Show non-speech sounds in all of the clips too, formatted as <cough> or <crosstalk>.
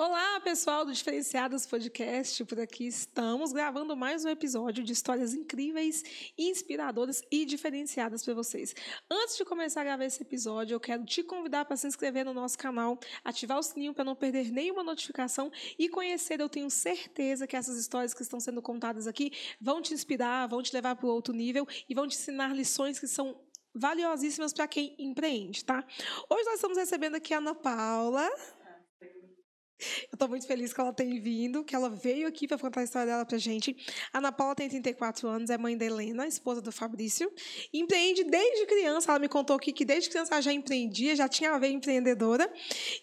Olá, pessoal do Diferenciados Podcast. Por aqui estamos gravando mais um episódio de histórias incríveis, inspiradoras e diferenciadas para vocês. Antes de começar a gravar esse episódio, eu quero te convidar para se inscrever no nosso canal, ativar o sininho para não perder nenhuma notificação e conhecer. Eu tenho certeza que essas histórias que estão sendo contadas aqui vão te inspirar, vão te levar para outro nível e vão te ensinar lições que são valiosíssimas para quem empreende, tá? Hoje nós estamos recebendo aqui a Ana Paula. Eu estou muito feliz que ela tenha vindo, que ela veio aqui para contar a história dela para gente. A Ana Paula tem 34 anos, é mãe da Helena, esposa do Fabrício. Empreende desde criança. Ela me contou aqui que desde criança ela já empreendia, já tinha a ver empreendedora.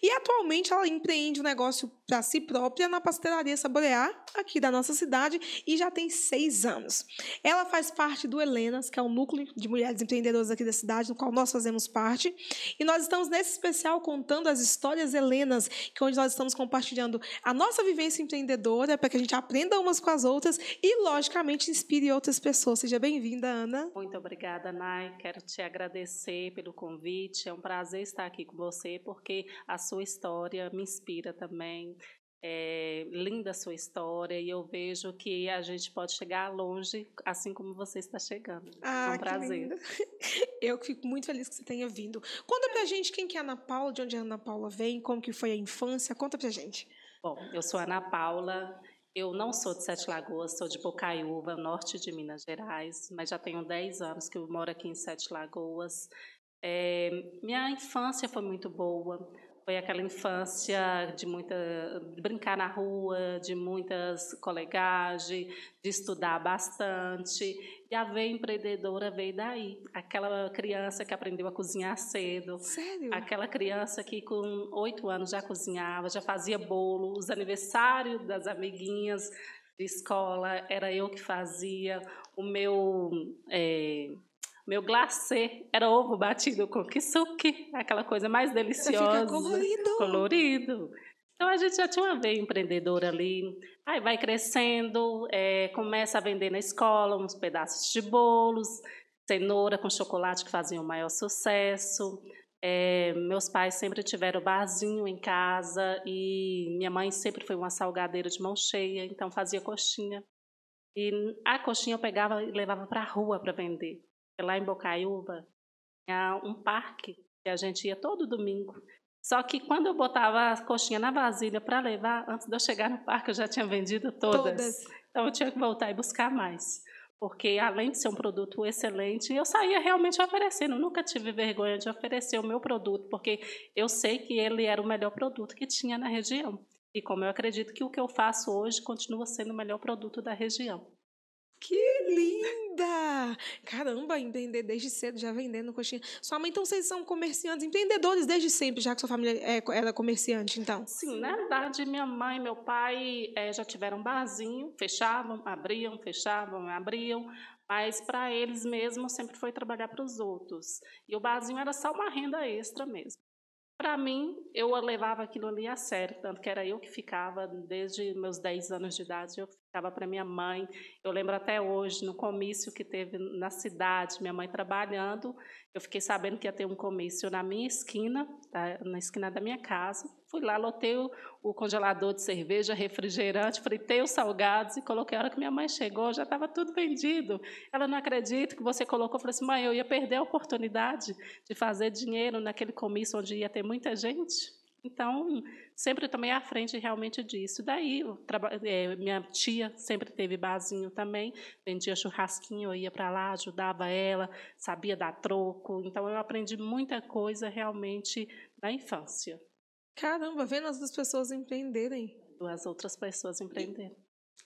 E atualmente ela empreende um negócio para si própria na pastelaria Saborear, aqui da nossa cidade, e já tem seis anos. Ela faz parte do Helenas, que é um núcleo de mulheres empreendedoras aqui da cidade, no qual nós fazemos parte. E nós estamos nesse especial contando as histórias Helenas, que é onde nós estamos com compartilhando a nossa vivência empreendedora para que a gente aprenda umas com as outras e, logicamente, inspire outras pessoas. Seja bem-vinda, Ana. Muito obrigada, Nai. Quero te agradecer pelo convite. É um prazer estar aqui com você, porque a sua história me inspira também. É linda a sua história e eu vejo que a gente pode chegar longe assim como você está chegando. Ah, é um prazer. <laughs> Eu fico muito feliz que você tenha vindo. Conta pra gente quem que é a Ana Paula, de onde a Ana Paula vem, como que foi a infância. Conta pra gente. Bom, eu sou a Ana Paula. Eu não sou de Sete Lagoas, sou de Bocaiúva, norte de Minas Gerais, mas já tenho 10 anos que eu moro aqui em Sete Lagoas. É, minha infância foi muito boa foi aquela infância de muita de brincar na rua, de muitas colegagens, de estudar bastante. E a veia empreendedora veio daí. Aquela criança que aprendeu a cozinhar cedo. Sério? Aquela criança que com oito anos já cozinhava, já fazia bolo. Os aniversários das amiguinhas de escola era eu que fazia. O meu é, meu glacê era ovo batido com kisuke, aquela coisa mais deliciosa. Fica colorido. Colorido. Então a gente já tinha uma veia empreendedora ali. Aí vai crescendo, é, começa a vender na escola uns pedaços de bolos, cenoura com chocolate que faziam o maior sucesso. É, meus pais sempre tiveram barzinho em casa e minha mãe sempre foi uma salgadeira de mão cheia, então fazia coxinha. E a coxinha eu pegava e levava para a rua para vender lá em Bocaiúva, tinha um parque que a gente ia todo domingo. Só que quando eu botava a coxinha na vasilha para levar, antes de eu chegar no parque, eu já tinha vendido todas. todas. Então eu tinha que voltar e buscar mais. Porque além de ser um produto excelente, eu saía realmente oferecendo. Nunca tive vergonha de oferecer o meu produto, porque eu sei que ele era o melhor produto que tinha na região. E como eu acredito que o que eu faço hoje continua sendo o melhor produto da região. Que linda! Caramba, empreender desde cedo, já vendendo coxinha. Sua mãe, então vocês são comerciantes, empreendedores desde sempre, já que sua família é, era comerciante, então? Sim, na verdade, minha mãe e meu pai é, já tiveram um barzinho, fechavam, abriam, fechavam, abriam, mas para eles mesmos sempre foi trabalhar para os outros. E o barzinho era só uma renda extra mesmo. Para mim, eu levava aquilo ali a sério, tanto que era eu que ficava, desde meus 10 anos de idade, eu ficava para minha mãe. Eu lembro até hoje, no comício que teve na cidade, minha mãe trabalhando, eu fiquei sabendo que ia ter um comício na minha esquina, tá? na esquina da minha casa. Fui lá, lotei o, o congelador de cerveja, refrigerante, fritei os salgados e coloquei. A hora que minha mãe chegou, já estava tudo vendido. Ela não acredita que você colocou. Eu falei assim, mãe, eu ia perder a oportunidade de fazer dinheiro naquele comício onde ia ter muita gente. Então, sempre tomei à frente realmente disso. Daí, é, minha tia sempre teve barzinho também, vendia churrasquinho, eu ia para lá, ajudava ela, sabia dar troco. Então, eu aprendi muita coisa realmente na infância. Caramba, vendo as duas pessoas empreenderem. Duas outras pessoas empreenderem.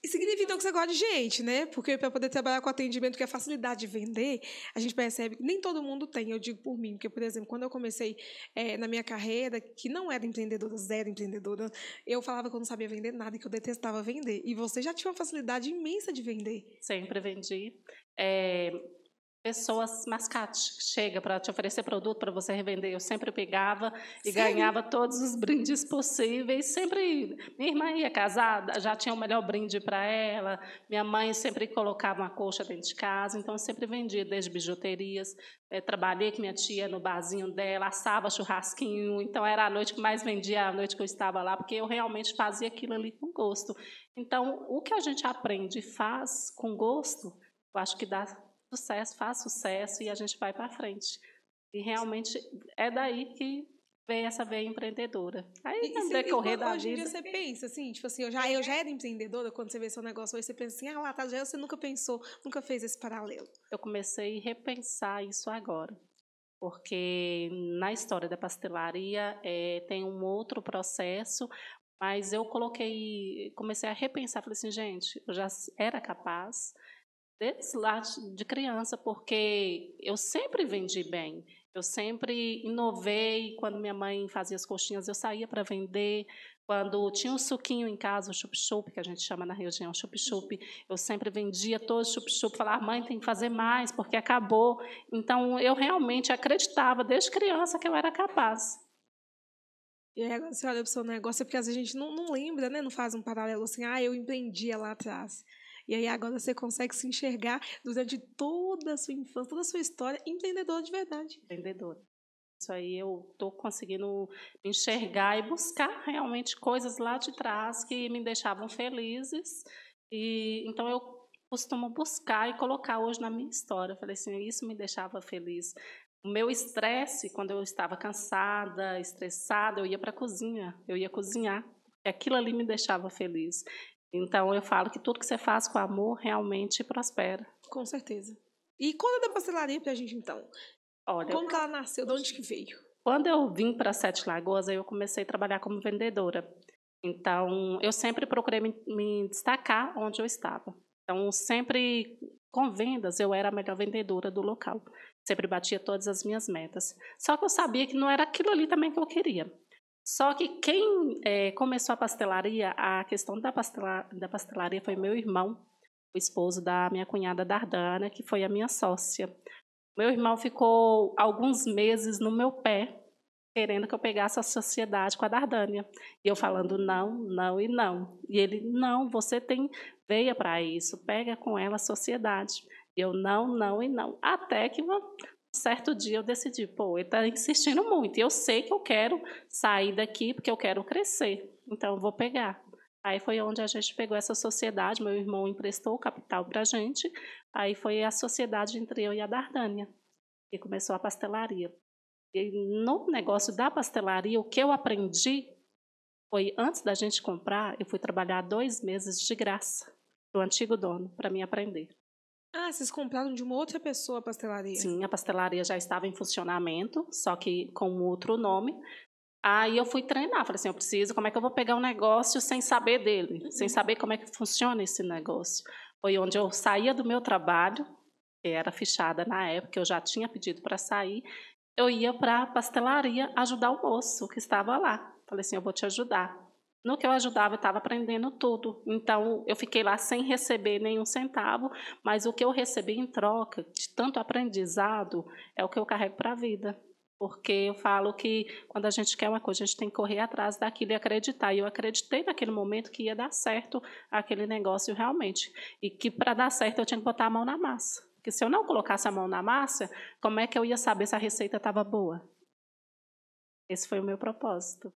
E significa então que você gosta de gente, né? Porque para poder trabalhar com atendimento, que é a facilidade de vender, a gente percebe que nem todo mundo tem. Eu digo por mim, porque, por exemplo, quando eu comecei é, na minha carreira, que não era empreendedora, zero empreendedora, eu falava que eu não sabia vender nada que eu detestava vender. E você já tinha uma facilidade imensa de vender. Sempre vendi. É, pessoas mascate chega para te oferecer produto para você revender. Eu sempre pegava e Sim. ganhava todos os brindes possíveis. Sempre minha irmã ia casada, já tinha o melhor brinde para ela. Minha mãe sempre colocava uma colcha dentro de casa, então eu sempre vendia desde bijuterias. É, trabalhei com minha tia no barzinho dela, assava churrasquinho. Então era a noite que mais vendia, a noite que eu estava lá, porque eu realmente fazia aquilo ali com gosto. Então o que a gente aprende e faz com gosto, eu acho que dá sucesso, faz sucesso e a gente vai para frente. E realmente é daí que vem essa veia empreendedora. Aí no decorrer da hoje vida. Hoje você pensa assim, tipo assim, eu já, eu já era empreendedora, quando você vê seu negócio hoje, você pensa assim, ah lá, tá, já você nunca pensou, nunca fez esse paralelo. Eu comecei a repensar isso agora. Porque na história da pastelaria é, tem um outro processo, mas eu coloquei, comecei a repensar, falei assim, gente, eu já era capaz, desde lá de criança, porque eu sempre vendi bem. Eu sempre inovei. Quando minha mãe fazia as coxinhas, eu saía para vender. Quando tinha um suquinho em casa, o chup-chup, que a gente chama na região chup-chup, eu sempre vendia todo chup-chup. Falava, mãe, tem que fazer mais, porque acabou. Então, eu realmente acreditava, desde criança, que eu era capaz. E aí, você olha para o seu negócio, é porque às vezes a gente não, não lembra, né? não faz um paralelo assim, ah, eu empreendia lá atrás. E aí agora você consegue se enxergar durante toda a sua infância, toda a sua história, empreendedora de verdade. Empreendedora. Isso aí eu estou conseguindo enxergar e buscar realmente coisas lá de trás que me deixavam felizes. E então eu costumo buscar e colocar hoje na minha história. Eu falei assim, isso me deixava feliz. O meu estresse, quando eu estava cansada, estressada, eu ia para a cozinha, eu ia cozinhar. Aquilo ali me deixava feliz. Então eu falo que tudo que você faz com amor realmente prospera. Com certeza. E conta da pastelaria pra gente então. Olha, como que ela nasceu? De onde que veio? Quando eu vim para Sete Lagoas, eu comecei a trabalhar como vendedora. Então, eu sempre procurei me, me destacar onde eu estava. Então, sempre com vendas, eu era a melhor vendedora do local. Sempre batia todas as minhas metas. Só que eu sabia que não era aquilo ali também que eu queria. Só que quem é, começou a pastelaria, a questão da, pastela, da pastelaria foi meu irmão, o esposo da minha cunhada Dardana, que foi a minha sócia. Meu irmão ficou alguns meses no meu pé, querendo que eu pegasse a sociedade com a Dardânia. E eu falando não, não e não. E ele, não, você tem veia para isso, pega com ela a sociedade. E eu, não, não e não. Até que certo dia eu decidi, pô, ele está insistindo muito. E eu sei que eu quero sair daqui porque eu quero crescer. Então eu vou pegar. Aí foi onde a gente pegou essa sociedade. Meu irmão emprestou o capital para a gente. Aí foi a sociedade entre eu e a Dardânia. E começou a pastelaria. E no negócio da pastelaria, o que eu aprendi foi, antes da gente comprar, eu fui trabalhar dois meses de graça para o antigo dono, para mim aprender. Ah, vocês compraram de uma outra pessoa a pastelaria? Sim, a pastelaria já estava em funcionamento, só que com outro nome. Aí eu fui treinar, falei assim, eu preciso, como é que eu vou pegar um negócio sem saber dele, uhum. sem saber como é que funciona esse negócio. Foi onde eu saía do meu trabalho, que era fichada na época, eu já tinha pedido para sair, eu ia para a pastelaria ajudar o moço que estava lá. Falei assim, eu vou te ajudar. No que eu ajudava, eu estava aprendendo tudo. Então, eu fiquei lá sem receber nenhum centavo, mas o que eu recebi em troca de tanto aprendizado é o que eu carrego para a vida. Porque eu falo que quando a gente quer uma coisa, a gente tem que correr atrás daquilo e acreditar. E eu acreditei naquele momento que ia dar certo aquele negócio realmente. E que para dar certo eu tinha que botar a mão na massa. Porque se eu não colocasse a mão na massa, como é que eu ia saber se a receita estava boa? Esse foi o meu propósito.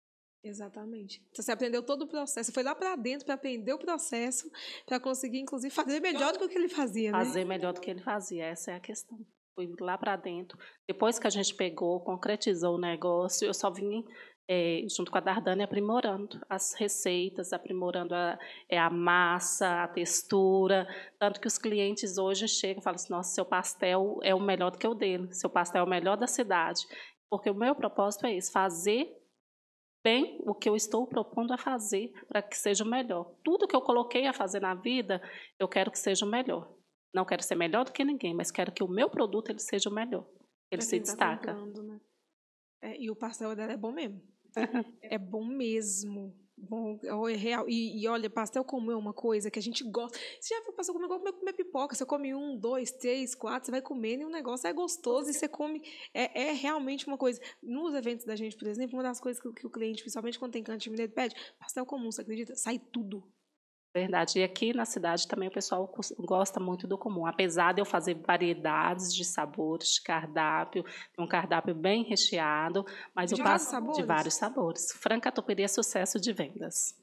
Exatamente. Então, você aprendeu todo o processo, você foi lá para dentro para aprender o processo, para conseguir, inclusive, fazer melhor do que o que ele fazia, né? Fazer melhor do que ele fazia, essa é a questão. Fui lá para dentro. Depois que a gente pegou, concretizou o negócio, eu só vim é, junto com a Dardane aprimorando as receitas, aprimorando a, é, a massa, a textura, tanto que os clientes hoje chegam e falam assim, nossa, seu pastel é o melhor do que o dele, seu pastel é o melhor da cidade. Porque o meu propósito é isso, fazer bem o que eu estou propondo a fazer para que seja o melhor. Tudo que eu coloquei a fazer na vida, eu quero que seja o melhor. Não quero ser melhor do que ninguém, mas quero que o meu produto ele seja o melhor. Ele se tá destaca. Né? É, e o pastel dela é bom mesmo. <laughs> é bom mesmo. Bom, é real. E, e, olha, pastel como é uma coisa que a gente gosta. Você já passou comer igual comer pipoca. Você come um, dois, três, quatro, você vai comendo e o negócio é gostoso e você come. É, é realmente uma coisa. Nos eventos da gente, por exemplo, uma das coisas que, que o cliente, principalmente quando tem canto de pede, pastel comum, você acredita? Sai tudo. Verdade. E aqui na cidade também o pessoal gosta muito do comum. Apesar de eu fazer variedades de sabores, de cardápio, um cardápio bem recheado, mas de eu passo sabores? de vários sabores. Franca Tupiry é sucesso de vendas.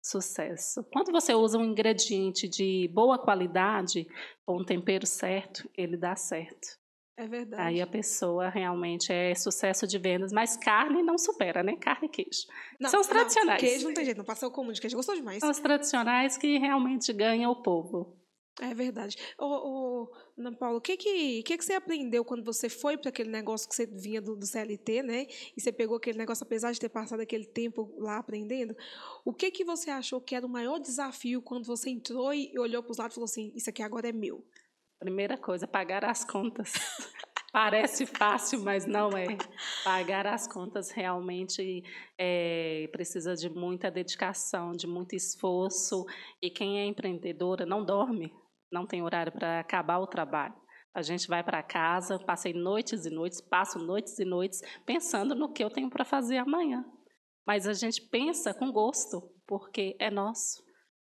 Sucesso. Quando você usa um ingrediente de boa qualidade, com um tempero certo, ele dá certo. É verdade. Aí a pessoa realmente é sucesso de vendas, mas carne não supera, né? Carne e queijo. Não, São os tradicionais. Não, queijo não tem jeito, não passa o comum de queijo, gostou demais. São os tradicionais que realmente ganham o povo. É verdade. Ô, ô, Ana Paula, o que que, que que você aprendeu quando você foi para aquele negócio que você vinha do, do, CLT, né? E você pegou aquele negócio, apesar de ter passado aquele tempo lá aprendendo, o que que você achou que era o maior desafio quando você entrou e olhou para os lados e falou assim, isso aqui agora é meu? Primeira coisa, pagar as contas. <laughs> Parece fácil, mas não é. Pagar as contas realmente é, precisa de muita dedicação, de muito esforço. E quem é empreendedora não dorme, não tem horário para acabar o trabalho. A gente vai para casa, passei noites e noites, passo noites e noites pensando no que eu tenho para fazer amanhã. Mas a gente pensa com gosto, porque é nosso.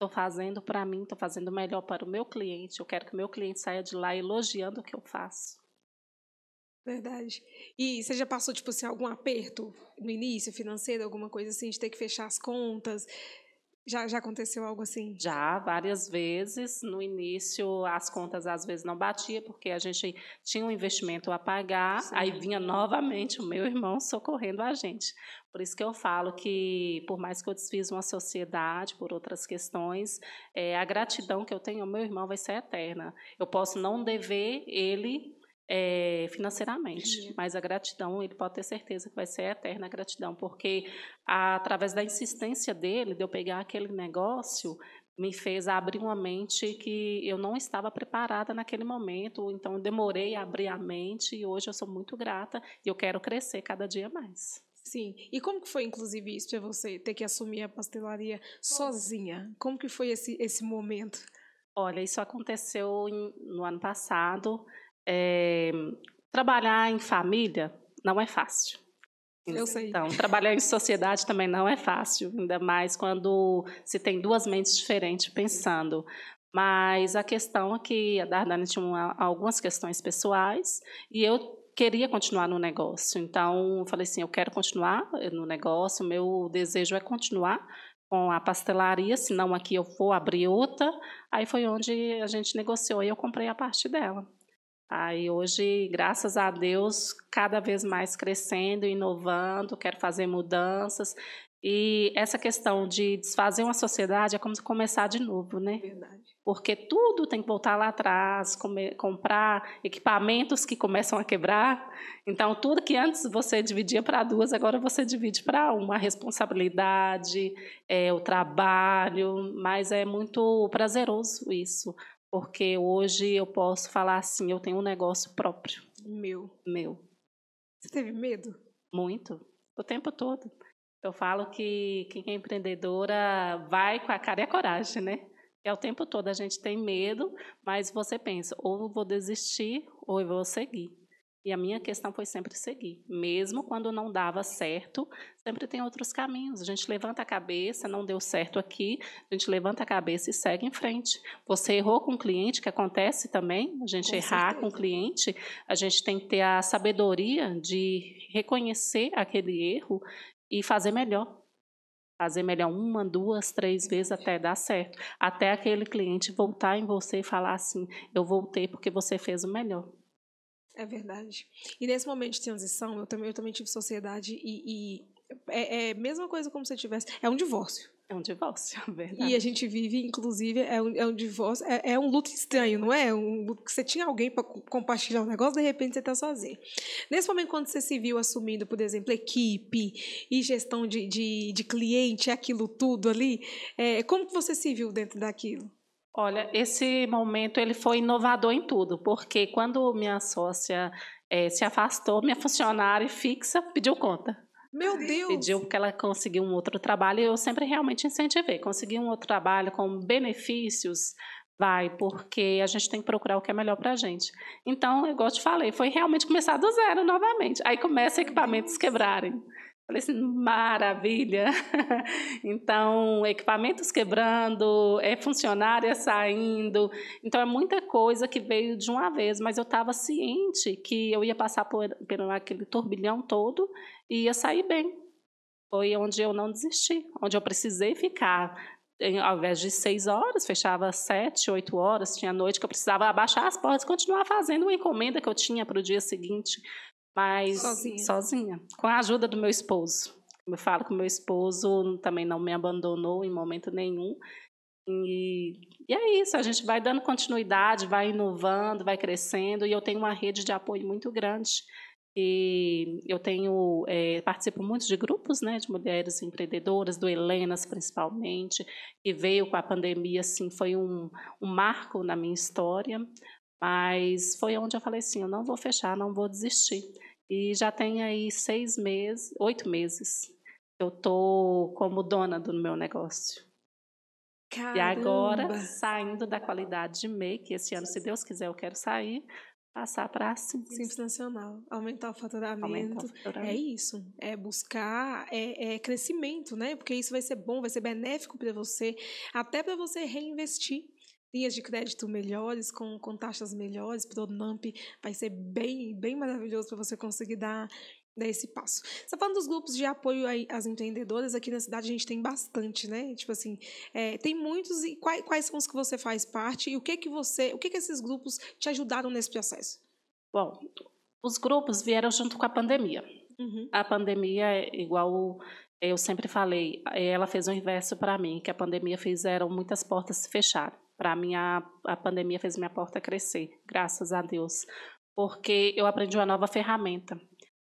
Estou fazendo para mim, estou fazendo melhor para o meu cliente. Eu quero que o meu cliente saia de lá elogiando o que eu faço. Verdade. E você já passou, tipo assim, algum aperto no início, financeiro, alguma coisa assim, de ter que fechar as contas? Já, já aconteceu algo assim? Já, várias vezes. No início, as contas às vezes não batia, porque a gente tinha um investimento a pagar, Sim. aí vinha novamente o meu irmão socorrendo a gente. Por isso que eu falo que, por mais que eu desfiz uma sociedade por outras questões, é, a gratidão que eu tenho ao meu irmão vai ser eterna. Eu posso não dever ele é, financeiramente, mas a gratidão, ele pode ter certeza que vai ser eterna a gratidão, porque a, através da insistência dele, de eu pegar aquele negócio, me fez abrir uma mente que eu não estava preparada naquele momento, então eu demorei a abrir a mente e hoje eu sou muito grata e eu quero crescer cada dia mais. Sim. E como que foi, inclusive, isso para você ter que assumir a pastelaria sozinha? Como que foi esse, esse momento? Olha, isso aconteceu em, no ano passado. É, trabalhar em família não é fácil. Eu sei. Então, trabalhar em sociedade também não é fácil, ainda mais quando se tem duas mentes diferentes pensando. Mas a questão é que a Dardane tinha uma, algumas questões pessoais e eu queria continuar no negócio. Então, eu falei assim, eu quero continuar no negócio, meu desejo é continuar com a pastelaria, senão aqui eu vou abrir outra. Aí foi onde a gente negociou e eu comprei a parte dela. Aí hoje, graças a Deus, cada vez mais crescendo, inovando, quero fazer mudanças. E essa questão de desfazer uma sociedade é como começar de novo, né? Verdade. Porque tudo tem que voltar lá atrás, comer, comprar equipamentos que começam a quebrar. Então, tudo que antes você dividia para duas, agora você divide para uma. A responsabilidade, é, o trabalho, mas é muito prazeroso isso porque hoje eu posso falar assim, eu tenho um negócio próprio. Meu. Meu. Você teve medo? Muito. O tempo todo. Eu falo que quem é empreendedora vai com a cara e a coragem, né? É o tempo todo a gente tem medo, mas você pensa, ou eu vou desistir, ou eu vou seguir. E a minha questão foi sempre seguir. Mesmo quando não dava certo, sempre tem outros caminhos. A gente levanta a cabeça, não deu certo aqui, a gente levanta a cabeça e segue em frente. Você errou com o cliente, que acontece também, a gente com errar certeza. com o cliente, a gente tem que ter a sabedoria de reconhecer aquele erro e fazer melhor. Fazer melhor uma, duas, três vezes até dar certo. Até aquele cliente voltar em você e falar assim: eu voltei porque você fez o melhor. É verdade. E nesse momento de transição, eu também, eu também tive sociedade e, e é, é a mesma coisa como se tivesse. É um divórcio. É um divórcio, <laughs> é verdade. E a gente vive, inclusive, é um, é um divórcio, é, é, um luto estranho, não é? Um luto que você tinha alguém para compartilhar o um negócio, de repente você está sozinho. Nesse momento, quando você se viu assumindo, por exemplo, equipe e gestão de, de, de cliente, aquilo tudo ali, é, como que você se viu dentro daquilo? Olha, esse momento ele foi inovador em tudo, porque quando minha sócia é, se afastou, minha funcionária fixa pediu conta. Meu Deus! Pediu porque ela conseguiu um outro trabalho e eu sempre realmente incentivei. Conseguir um outro trabalho com benefícios, vai, porque a gente tem que procurar o que é melhor para a gente. Então, igual eu te falei, foi realmente começar do zero novamente. Aí começa equipamentos quebrarem. Falei assim, maravilha! <laughs> então, equipamentos quebrando, é funcionária saindo. Então, é muita coisa que veio de uma vez, mas eu estava ciente que eu ia passar por, por aquele turbilhão todo e ia sair bem. Foi onde eu não desisti, onde eu precisei ficar. Ao invés de seis horas, fechava sete, oito horas, tinha noite que eu precisava abaixar as portas e continuar fazendo uma encomenda que eu tinha para o dia seguinte mas sozinha. sozinha, com a ajuda do meu esposo. Eu falo que meu esposo também não me abandonou em momento nenhum. E, e, é isso, a gente vai dando continuidade, vai inovando, vai crescendo, e eu tenho uma rede de apoio muito grande. E eu tenho é, participo muito de grupos, né, de mulheres empreendedoras, do Helenas principalmente, que veio com a pandemia, assim, foi um, um marco na minha história, mas foi onde eu falei assim, eu não vou fechar, não vou desistir. E já tem aí seis meses, oito meses, eu tô como dona do meu negócio. Caramba. E agora, saindo da qualidade de MEI, que esse ano, se Deus quiser, eu quero sair, passar para simples. Simples nacional, aumentar o faturamento. Aumentar o faturamento. É isso, é buscar é, é, crescimento, né? Porque isso vai ser bom, vai ser benéfico para você, até para você reinvestir linhas de crédito melhores, com, com taxas melhores, para o NAMP vai ser bem, bem maravilhoso para você conseguir dar, dar esse passo. Você tá falando dos grupos de apoio às empreendedoras, aqui na cidade a gente tem bastante, né? Tipo assim, é, tem muitos, e quais, quais são os que você faz parte, e o que que você, o que que esses grupos te ajudaram nesse processo? Bom, os grupos vieram junto com a pandemia. Uhum. A pandemia, igual eu sempre falei, ela fez o inverso para mim, que a pandemia fizeram muitas portas se fecharem. Para mim, a, a pandemia fez minha porta crescer, graças a Deus. Porque eu aprendi uma nova ferramenta.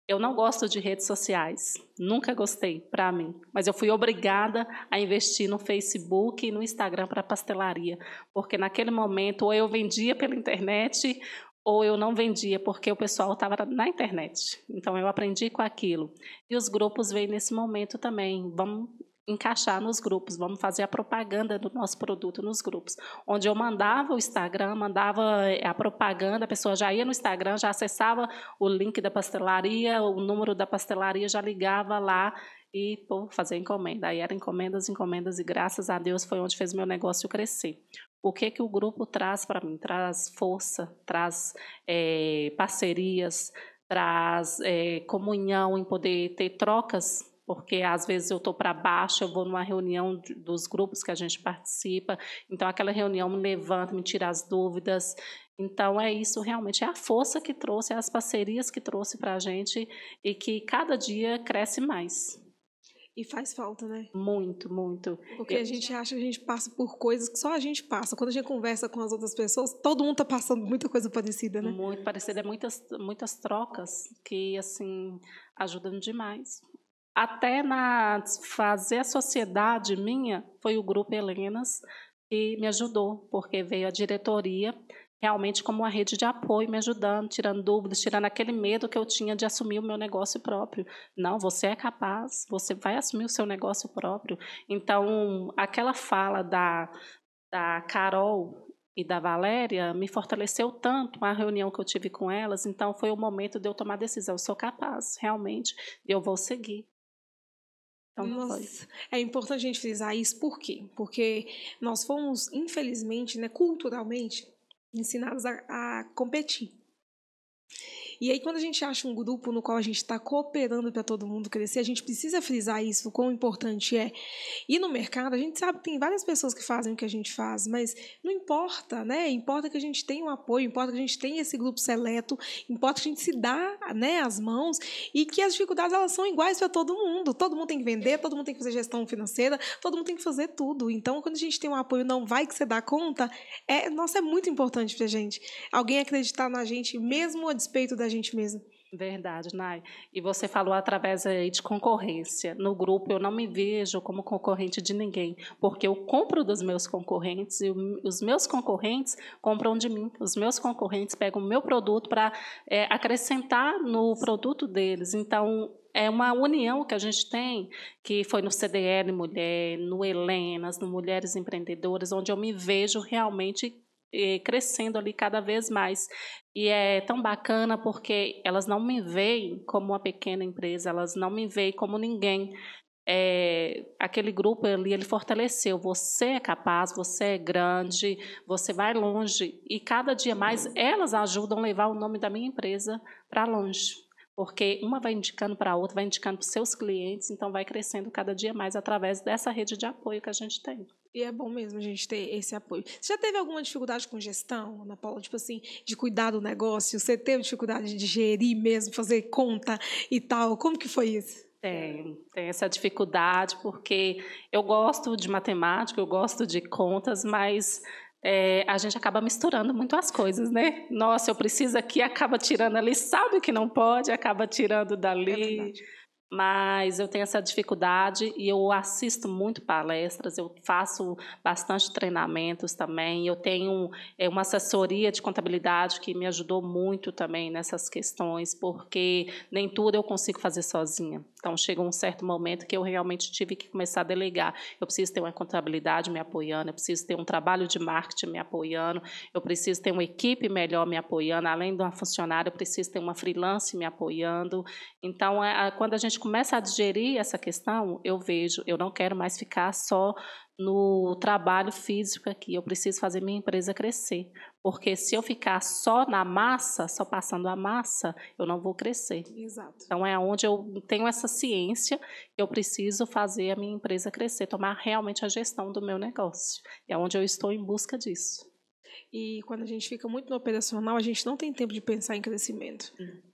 Eu não gosto de redes sociais, nunca gostei para mim, mas eu fui obrigada a investir no Facebook e no Instagram para pastelaria, porque naquele momento ou eu vendia pela internet ou eu não vendia porque o pessoal estava na internet. Então eu aprendi com aquilo. E os grupos vêm nesse momento também. Vamos encaixar nos grupos, vamos fazer a propaganda do nosso produto nos grupos. Onde eu mandava o Instagram, mandava eh, a propaganda, a pessoa já ia no Instagram, já acessava o link da pastelaria, o número da pastelaria, já ligava lá e pô, fazer encomenda. Aí eram encomendas, encomendas e graças a Deus foi onde fez meu negócio crescer. O que que o grupo traz para mim? Traz força, traz é, parcerias, traz é, comunhão em poder ter trocas porque às vezes eu estou para baixo, eu vou numa reunião dos grupos que a gente participa, então aquela reunião me levanta, me tira as dúvidas. Então é isso realmente, é a força que trouxe, é as parcerias que trouxe para a gente e que cada dia cresce mais. E faz falta, né? Muito, muito. Porque a gente acha que a gente passa por coisas que só a gente passa. Quando a gente conversa com as outras pessoas, todo mundo está passando muita coisa parecida, né? Muito parecida, é muitas, muitas trocas que, assim, ajudam demais. Até na fazer a sociedade minha, foi o grupo Helenas que me ajudou, porque veio a diretoria realmente como uma rede de apoio, me ajudando, tirando dúvidas, tirando aquele medo que eu tinha de assumir o meu negócio próprio. Não, você é capaz, você vai assumir o seu negócio próprio. Então, aquela fala da, da Carol e da Valéria me fortaleceu tanto a reunião que eu tive com elas, então foi o momento de eu tomar decisão, eu sou capaz, realmente, eu vou seguir. Então, Nossa, é importante a gente frisar isso, por quê? Porque nós fomos, infelizmente, né, culturalmente, ensinados a, a competir. E aí, quando a gente acha um grupo no qual a gente está cooperando para todo mundo crescer, a gente precisa frisar isso, o quão importante é. E no mercado, a gente sabe que tem várias pessoas que fazem o que a gente faz, mas não importa, né? Importa que a gente tenha um apoio, importa que a gente tenha esse grupo seleto, importa que a gente se dá né, as mãos e que as dificuldades elas são iguais para todo mundo. Todo mundo tem que vender, todo mundo tem que fazer gestão financeira, todo mundo tem que fazer tudo. Então, quando a gente tem um apoio, não vai que você dá conta, é, nossa, é muito importante para a gente. Alguém acreditar na gente, mesmo a despeito da gente mesmo. Verdade, Nai. E você falou através aí de concorrência. No grupo eu não me vejo como concorrente de ninguém, porque eu compro dos meus concorrentes e os meus concorrentes compram de mim. Os meus concorrentes pegam o meu produto para é, acrescentar no produto deles. Então, é uma união que a gente tem, que foi no CDL Mulher, no Helenas, no Mulheres Empreendedoras, onde eu me vejo realmente crescendo ali cada vez mais. E é tão bacana porque elas não me veem como uma pequena empresa, elas não me veem como ninguém. É, aquele grupo ali, ele fortaleceu. Você é capaz, você é grande, você vai longe. E cada dia mais elas ajudam a levar o nome da minha empresa para longe. Porque uma vai indicando para a outra, vai indicando para os seus clientes, então vai crescendo cada dia mais através dessa rede de apoio que a gente tem. E é bom mesmo a gente ter esse apoio. Você já teve alguma dificuldade com gestão, Ana Paula? Tipo assim, de cuidar do negócio? Você teve dificuldade de gerir mesmo, fazer conta e tal? Como que foi isso? Tem, tem essa dificuldade, porque eu gosto de matemática, eu gosto de contas, mas é, a gente acaba misturando muito as coisas, né? Nossa, eu preciso aqui, acaba tirando ali, sabe que não pode, acaba tirando dali. É mas eu tenho essa dificuldade e eu assisto muito palestras, eu faço bastante treinamentos também. Eu tenho é, uma assessoria de contabilidade que me ajudou muito também nessas questões, porque nem tudo eu consigo fazer sozinha. Então, chega um certo momento que eu realmente tive que começar a delegar. Eu preciso ter uma contabilidade me apoiando, eu preciso ter um trabalho de marketing me apoiando, eu preciso ter uma equipe melhor me apoiando, além de uma funcionária, eu preciso ter uma freelance me apoiando. Então, é, quando a gente começa a digerir essa questão, eu vejo, eu não quero mais ficar só no trabalho físico aqui. Eu preciso fazer minha empresa crescer. Porque se eu ficar só na massa, só passando a massa, eu não vou crescer. Exato. Então é onde eu tenho essa ciência que eu preciso fazer a minha empresa crescer, tomar realmente a gestão do meu negócio. É onde eu estou em busca disso. E quando a gente fica muito no operacional, a gente não tem tempo de pensar em crescimento. Hum.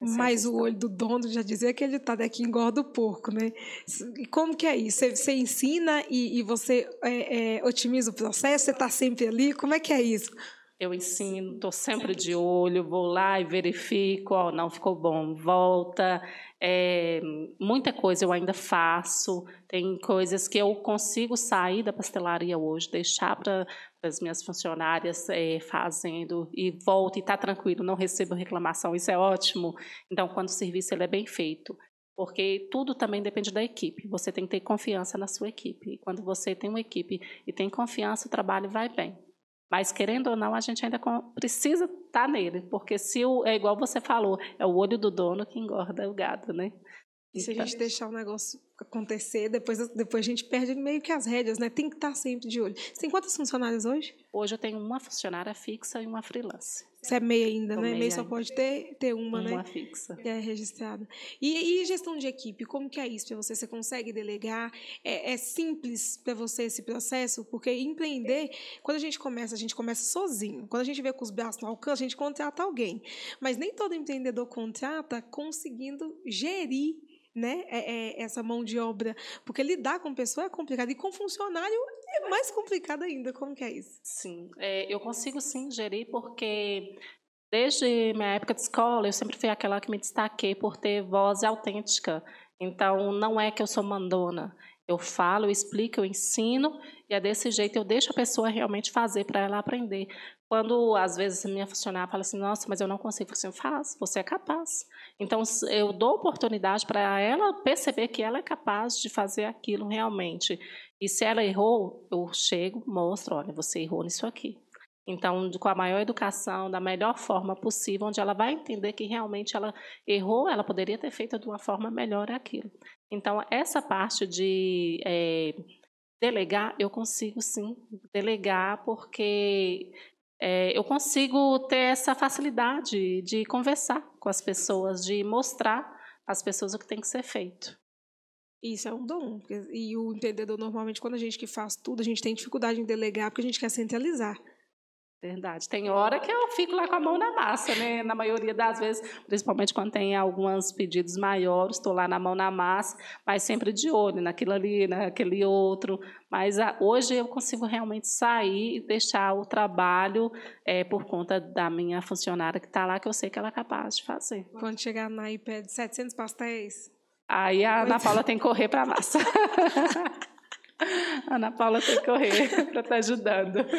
Mas o olho do dono já dizia que ele está daqui engorda o porco, né? E como que é isso? Você, você ensina e, e você é, é, otimiza o processo? Você está sempre ali? Como é que é isso? Eu ensino, estou sempre de olho, vou lá e verifico, ó, não ficou bom, volta. É, muita coisa eu ainda faço, tem coisas que eu consigo sair da pastelaria hoje, deixar para as minhas funcionárias é, fazendo e volto e está tranquilo, não recebo reclamação, isso é ótimo. Então, quando o serviço ele é bem feito, porque tudo também depende da equipe. Você tem que ter confiança na sua equipe. E quando você tem uma equipe e tem confiança, o trabalho vai bem. Mas, querendo ou não, a gente ainda precisa estar tá nele, porque se o, é igual você falou, é o olho do dono que engorda o gado, né? E se a gente deixar o negócio acontecer, depois, depois a gente perde meio que as rédeas, né? Tem que estar sempre de olho. Você tem quantos funcionários hoje? Hoje eu tenho uma funcionária fixa e uma freelance. Você é meia ainda, Tô né? Meia só pode ter, ter uma, uma né? Uma fixa. Que é registrada. E, e gestão de equipe, como que é isso para você? Você consegue delegar? É, é simples para você esse processo? Porque empreender, quando a gente começa, a gente começa sozinho. Quando a gente vê com os braços no alcance, a gente contrata alguém. Mas nem todo empreendedor contrata conseguindo gerir né, é, é, essa mão de obra, porque lidar com pessoa é complicado e com funcionário é mais complicado ainda. Como que é isso? Sim, é, eu consigo sim gerir porque desde minha época de escola eu sempre fui aquela que me destaquei por ter voz autêntica. Então não é que eu sou mandona. Eu falo, eu explico, eu ensino e é desse jeito eu deixo a pessoa realmente fazer para ela aprender. Quando às vezes a minha funcionária fala assim, nossa, mas eu não consigo, falo assim, faz, você é capaz. Então eu dou oportunidade para ela perceber que ela é capaz de fazer aquilo realmente. E se ela errou, eu chego, mostro, olha, você errou nisso aqui. Então, com a maior educação, da melhor forma possível, onde ela vai entender que realmente ela errou, ela poderia ter feito de uma forma melhor aquilo. Então, essa parte de é, delegar, eu consigo sim delegar, porque é, eu consigo ter essa facilidade de conversar com as pessoas, de mostrar às pessoas o que tem que ser feito. Isso é um dom. E o empreendedor, normalmente, quando a gente que faz tudo, a gente tem dificuldade em delegar porque a gente quer centralizar. Verdade. Tem hora que eu fico lá com a mão na massa, né? Na maioria das vezes, principalmente quando tem alguns pedidos maiores, estou lá na mão na massa, mas sempre de olho naquilo ali, naquele outro. Mas a, hoje eu consigo realmente sair e deixar o trabalho é, por conta da minha funcionária que está lá, que eu sei que ela é capaz de fazer. Quando chegar na iPad 700 pastéis? Aí a Ana Paula tem que correr para a massa. <laughs> <laughs> Ana Paula tem que correr <laughs> para estar tá ajudando. <laughs>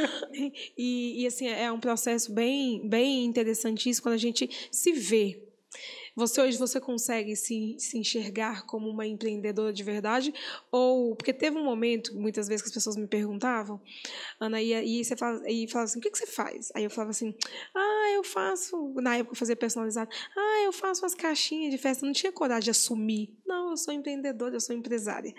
E, e, assim, é um processo bem, bem interessante isso quando a gente se vê. Você hoje você consegue se, se enxergar como uma empreendedora de verdade? Ou porque teve um momento, muitas vezes, que as pessoas me perguntavam, Ana, e, e você fala, e falava assim, o que, que você faz? Aí eu falava assim, ah, eu faço, na época eu fazia personalizado, ah, eu faço umas caixinhas de festa, não tinha coragem de assumir. Não, eu sou empreendedora, eu sou empresária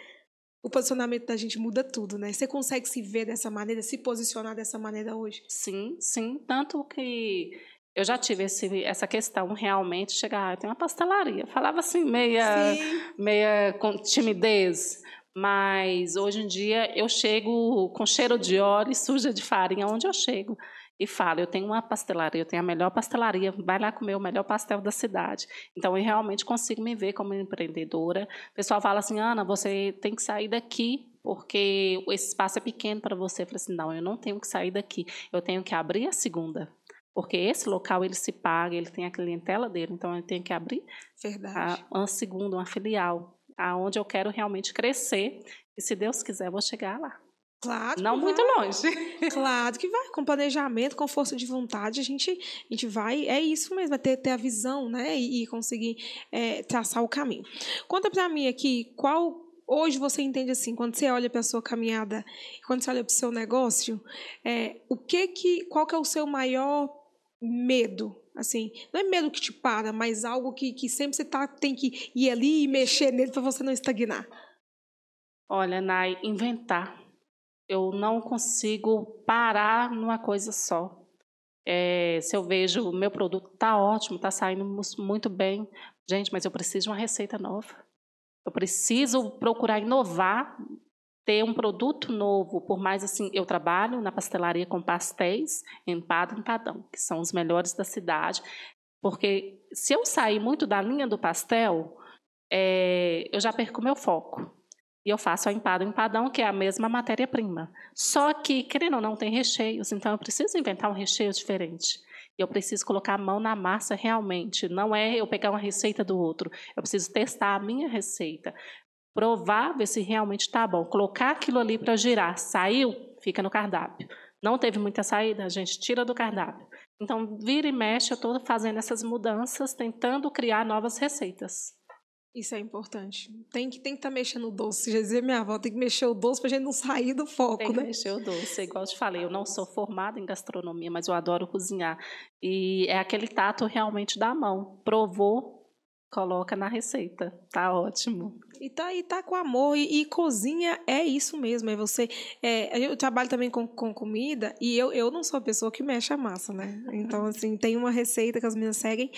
o posicionamento da gente muda tudo, né? Você consegue se ver dessa maneira, se posicionar dessa maneira hoje? Sim, sim. Tanto que eu já tive esse, essa questão realmente, chegar, ah, tem uma pastelaria. Falava assim, meia, meia com timidez. Mas hoje em dia eu chego com cheiro de óleo e suja de farinha onde eu chego e fala: Eu tenho uma pastelaria, eu tenho a melhor pastelaria, vai lá comer o melhor pastel da cidade. Então, eu realmente consigo me ver como empreendedora. O pessoal fala assim: Ana, você tem que sair daqui porque esse espaço é pequeno para você. Eu falei assim: Não, eu não tenho que sair daqui, eu tenho que abrir a segunda. Porque esse local ele se paga, ele tem a clientela dele, então eu tenho que abrir Verdade. A, uma segunda, uma filial, aonde eu quero realmente crescer. E se Deus quiser, eu vou chegar lá. Claro. Não muito longe. <laughs> Claro que vai. Com planejamento, com força de vontade, a gente, a gente vai. É isso mesmo, é ter, ter a visão, né? E, e conseguir é, traçar o caminho. Conta para mim aqui qual. Hoje você entende assim, quando você olha para a sua caminhada, quando você olha para o seu negócio, é, o que que, qual que é o seu maior medo? Assim, não é medo que te para, mas algo que, que sempre você tá, tem que ir ali e mexer nele para você não estagnar. Olha, Nai, inventar eu não consigo parar numa coisa só. É, se eu vejo o meu produto está ótimo, está saindo muito bem, gente, mas eu preciso de uma receita nova. Eu preciso procurar inovar, ter um produto novo. Por mais assim, eu trabalho na pastelaria com pastéis, empada e empadão, que são os melhores da cidade. Porque se eu sair muito da linha do pastel, é, eu já perco meu foco. E eu faço a empada empadão, que é a mesma matéria-prima. Só que, querendo ou não, tem recheios, então eu preciso inventar um recheio diferente. Eu preciso colocar a mão na massa realmente. Não é eu pegar uma receita do outro. Eu preciso testar a minha receita. Provar, ver se realmente está bom. Colocar aquilo ali para girar. Saiu, fica no cardápio. Não teve muita saída, a gente tira do cardápio. Então, vira e mexe, eu estou fazendo essas mudanças, tentando criar novas receitas. Isso é importante. Tem que tem que estar tá mexendo o doce. Já dizia minha avó, tem que mexer o doce para a gente não sair do foco, tem que né? mexer o doce. Igual eu te falei, eu não sou formada em gastronomia, mas eu adoro cozinhar. E é aquele tato realmente da mão. Provou, coloca na receita. Tá ótimo. E tá, e tá com amor. E, e cozinha é isso mesmo. É você. É, eu trabalho também com, com comida e eu, eu não sou a pessoa que mexe a massa, né? Então, <laughs> assim, tem uma receita que as meninas seguem.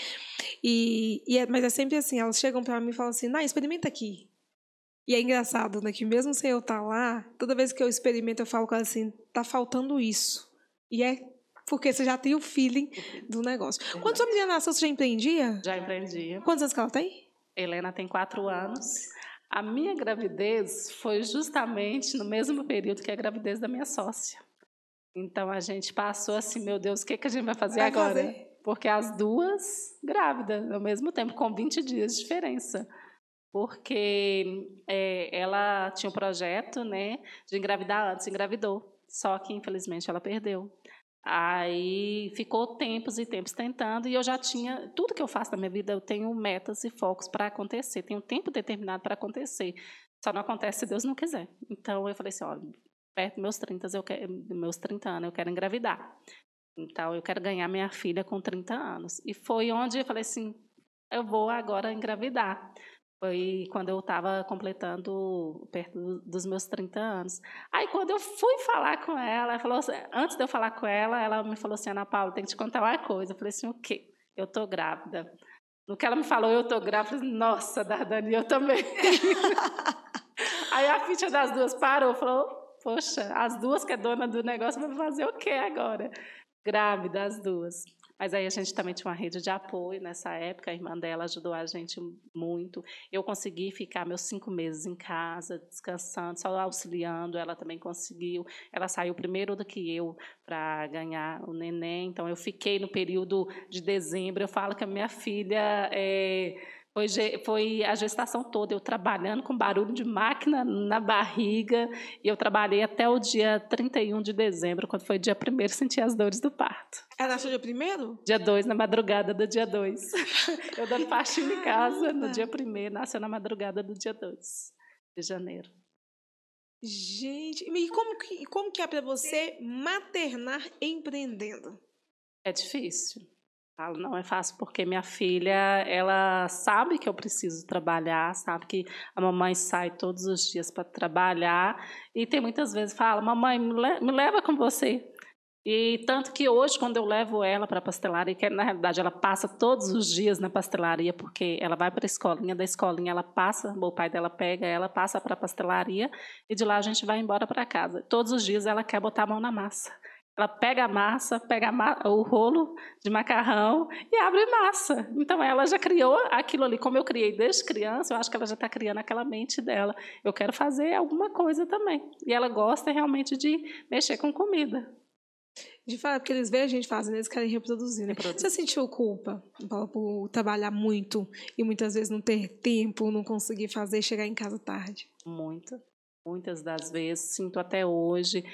E, e é, mas é sempre assim: elas chegam para mim e falam assim, Nah, experimenta aqui. E é engraçado, né? Que mesmo sem eu estar tá lá, toda vez que eu experimento, eu falo com ela assim: tá faltando isso. E é porque você já tem o feeling do negócio. Verdade. Quando sua menina nasceu, você já empreendia? Já empreendia. Quantos anos que ela tem? Helena tem quatro anos. A minha gravidez foi justamente no mesmo período que a gravidez da minha sócia. Então a gente passou assim, meu Deus, o que, que a gente vai fazer vai agora? Fazer. Porque as duas grávidas, ao mesmo tempo, com 20 dias de diferença. Porque é, ela tinha um projeto né, de engravidar antes, engravidou. Só que, infelizmente, ela perdeu. Aí ficou tempos e tempos tentando e eu já tinha tudo que eu faço na minha vida eu tenho metas e focos para acontecer, tenho um tempo determinado para acontecer. Só não acontece se Deus não quiser. Então eu falei assim, olha, perto dos meus 30 eu meus 30 anos eu quero engravidar. Então eu quero ganhar minha filha com 30 anos. E foi onde eu falei assim, eu vou agora engravidar. Foi quando eu estava completando perto dos meus 30 anos. Aí, quando eu fui falar com ela, ela falou assim, antes de eu falar com ela, ela me falou assim: Ana Paula, tem que te contar uma coisa. Eu falei assim: o quê? Eu estou grávida. No que ela me falou, eu estou grávida, eu falei, nossa, Dardani, eu também. <laughs> Aí a ficha das duas parou, falou: poxa, as duas que é dona do negócio, vai fazer o quê agora? grávida, as duas. Mas aí a gente também tinha uma rede de apoio nessa época, a irmã dela ajudou a gente muito. Eu consegui ficar meus cinco meses em casa, descansando, só auxiliando, ela também conseguiu. Ela saiu primeiro do que eu para ganhar o neném, então eu fiquei no período de dezembro. Eu falo que a minha filha. É, foi, foi a gestação toda, eu trabalhando com barulho de máquina na barriga, e eu trabalhei até o dia 31 de dezembro, quando foi dia 1 senti as dores do parto. Ela nasceu dia 1 Dia 2, na madrugada do dia 2. <laughs> eu dando partinho em casa no dia 1 nasceu na madrugada do dia 2 de janeiro. Gente, e como que, como que é para você maternar empreendendo? É difícil Falo, não é fácil porque minha filha, ela sabe que eu preciso trabalhar, sabe que a mamãe sai todos os dias para trabalhar e tem muitas vezes fala, mamãe, me leva com você. E tanto que hoje, quando eu levo ela para a pastelaria, que na realidade ela passa todos os dias na pastelaria, porque ela vai para a escolinha, da escolinha ela passa, o pai dela pega ela, passa para a pastelaria, e de lá a gente vai embora para casa. Todos os dias ela quer botar a mão na massa. Ela pega a massa, pega a o rolo de macarrão e abre massa. Então ela já criou aquilo ali, como eu criei desde criança, eu acho que ela já está criando aquela mente dela. Eu quero fazer alguma coisa também. E ela gosta realmente de mexer com comida. De fato, porque eles veem a gente fazendo, eles querem reproduzir, né? Você sentiu culpa por trabalhar muito e muitas vezes não ter tempo, não conseguir fazer, chegar em casa tarde? Muito. Muitas das vezes, sinto até hoje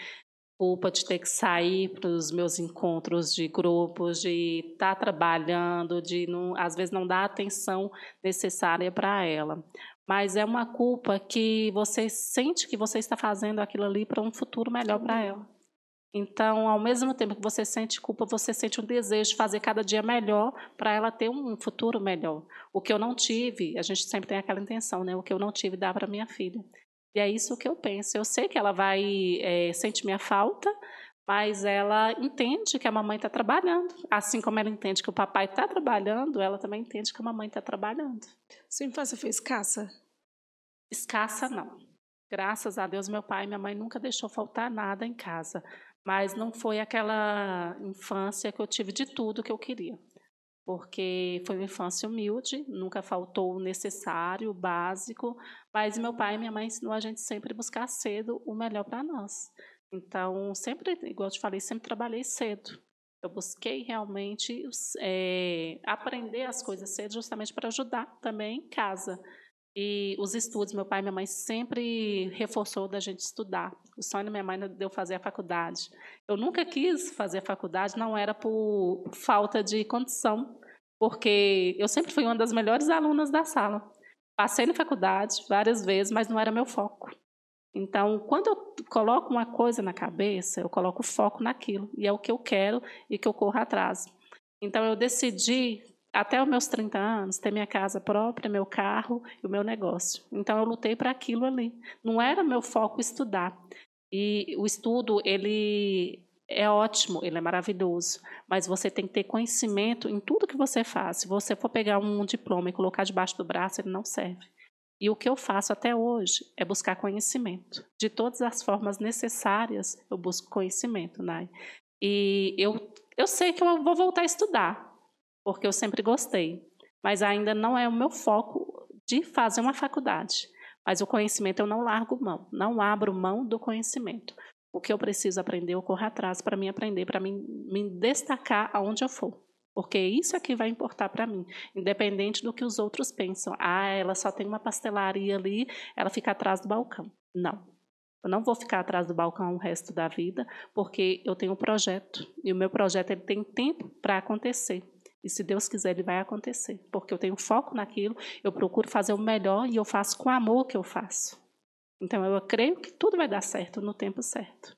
culpa de ter que sair para os meus encontros de grupos, de estar tá trabalhando, de não, às vezes não dar a atenção necessária para ela. Mas é uma culpa que você sente que você está fazendo aquilo ali para um futuro melhor para ela. Então, ao mesmo tempo que você sente culpa, você sente um desejo de fazer cada dia melhor para ela ter um futuro melhor. O que eu não tive, a gente sempre tem aquela intenção, né? O que eu não tive, dá para minha filha. E é isso que eu penso. Eu sei que ela vai é, sentir minha falta, mas ela entende que a mamãe está trabalhando. Assim como ela entende que o papai está trabalhando, ela também entende que a mamãe está trabalhando. Sua infância foi escassa? Escassa, não. Graças a Deus, meu pai e minha mãe nunca deixou faltar nada em casa. Mas não foi aquela infância que eu tive de tudo que eu queria porque foi uma infância humilde, nunca faltou o necessário, o básico, mas meu pai e minha mãe ensinou a gente sempre buscar cedo o melhor para nós. Então, sempre, igual eu te falei, sempre trabalhei cedo. Eu busquei realmente é, aprender as coisas cedo, justamente para ajudar também em casa. E os estudos, meu pai e minha mãe sempre reforçou da gente estudar. O sonho da minha mãe deu fazer a faculdade. Eu nunca quis fazer a faculdade, não era por falta de condição, porque eu sempre fui uma das melhores alunas da sala. Passei na faculdade várias vezes, mas não era meu foco. Então, quando eu coloco uma coisa na cabeça, eu coloco foco naquilo, e é o que eu quero e que eu corro atrás. Então, eu decidi até os meus 30 anos, ter minha casa própria, meu carro e o meu negócio. Então eu lutei para aquilo ali. Não era meu foco estudar. E o estudo, ele é ótimo, ele é maravilhoso, mas você tem que ter conhecimento em tudo que você faz. Se você for pegar um diploma e colocar debaixo do braço, ele não serve. E o que eu faço até hoje é buscar conhecimento. De todas as formas necessárias, eu busco conhecimento, Nai. E eu, eu sei que eu vou voltar a estudar, porque eu sempre gostei. Mas ainda não é o meu foco de fazer uma faculdade. Mas o conhecimento eu não largo mão, não abro mão do conhecimento. O que eu preciso aprender, eu corro atrás para mim aprender, para me destacar aonde eu for. Porque isso é que vai importar para mim, independente do que os outros pensam. Ah, ela só tem uma pastelaria ali, ela fica atrás do balcão. Não. Eu não vou ficar atrás do balcão o resto da vida, porque eu tenho um projeto. E o meu projeto ele tem tempo para acontecer. E se Deus quiser, ele vai acontecer. Porque eu tenho foco naquilo, eu procuro fazer o melhor e eu faço com amor que eu faço. Então eu creio que tudo vai dar certo no tempo certo.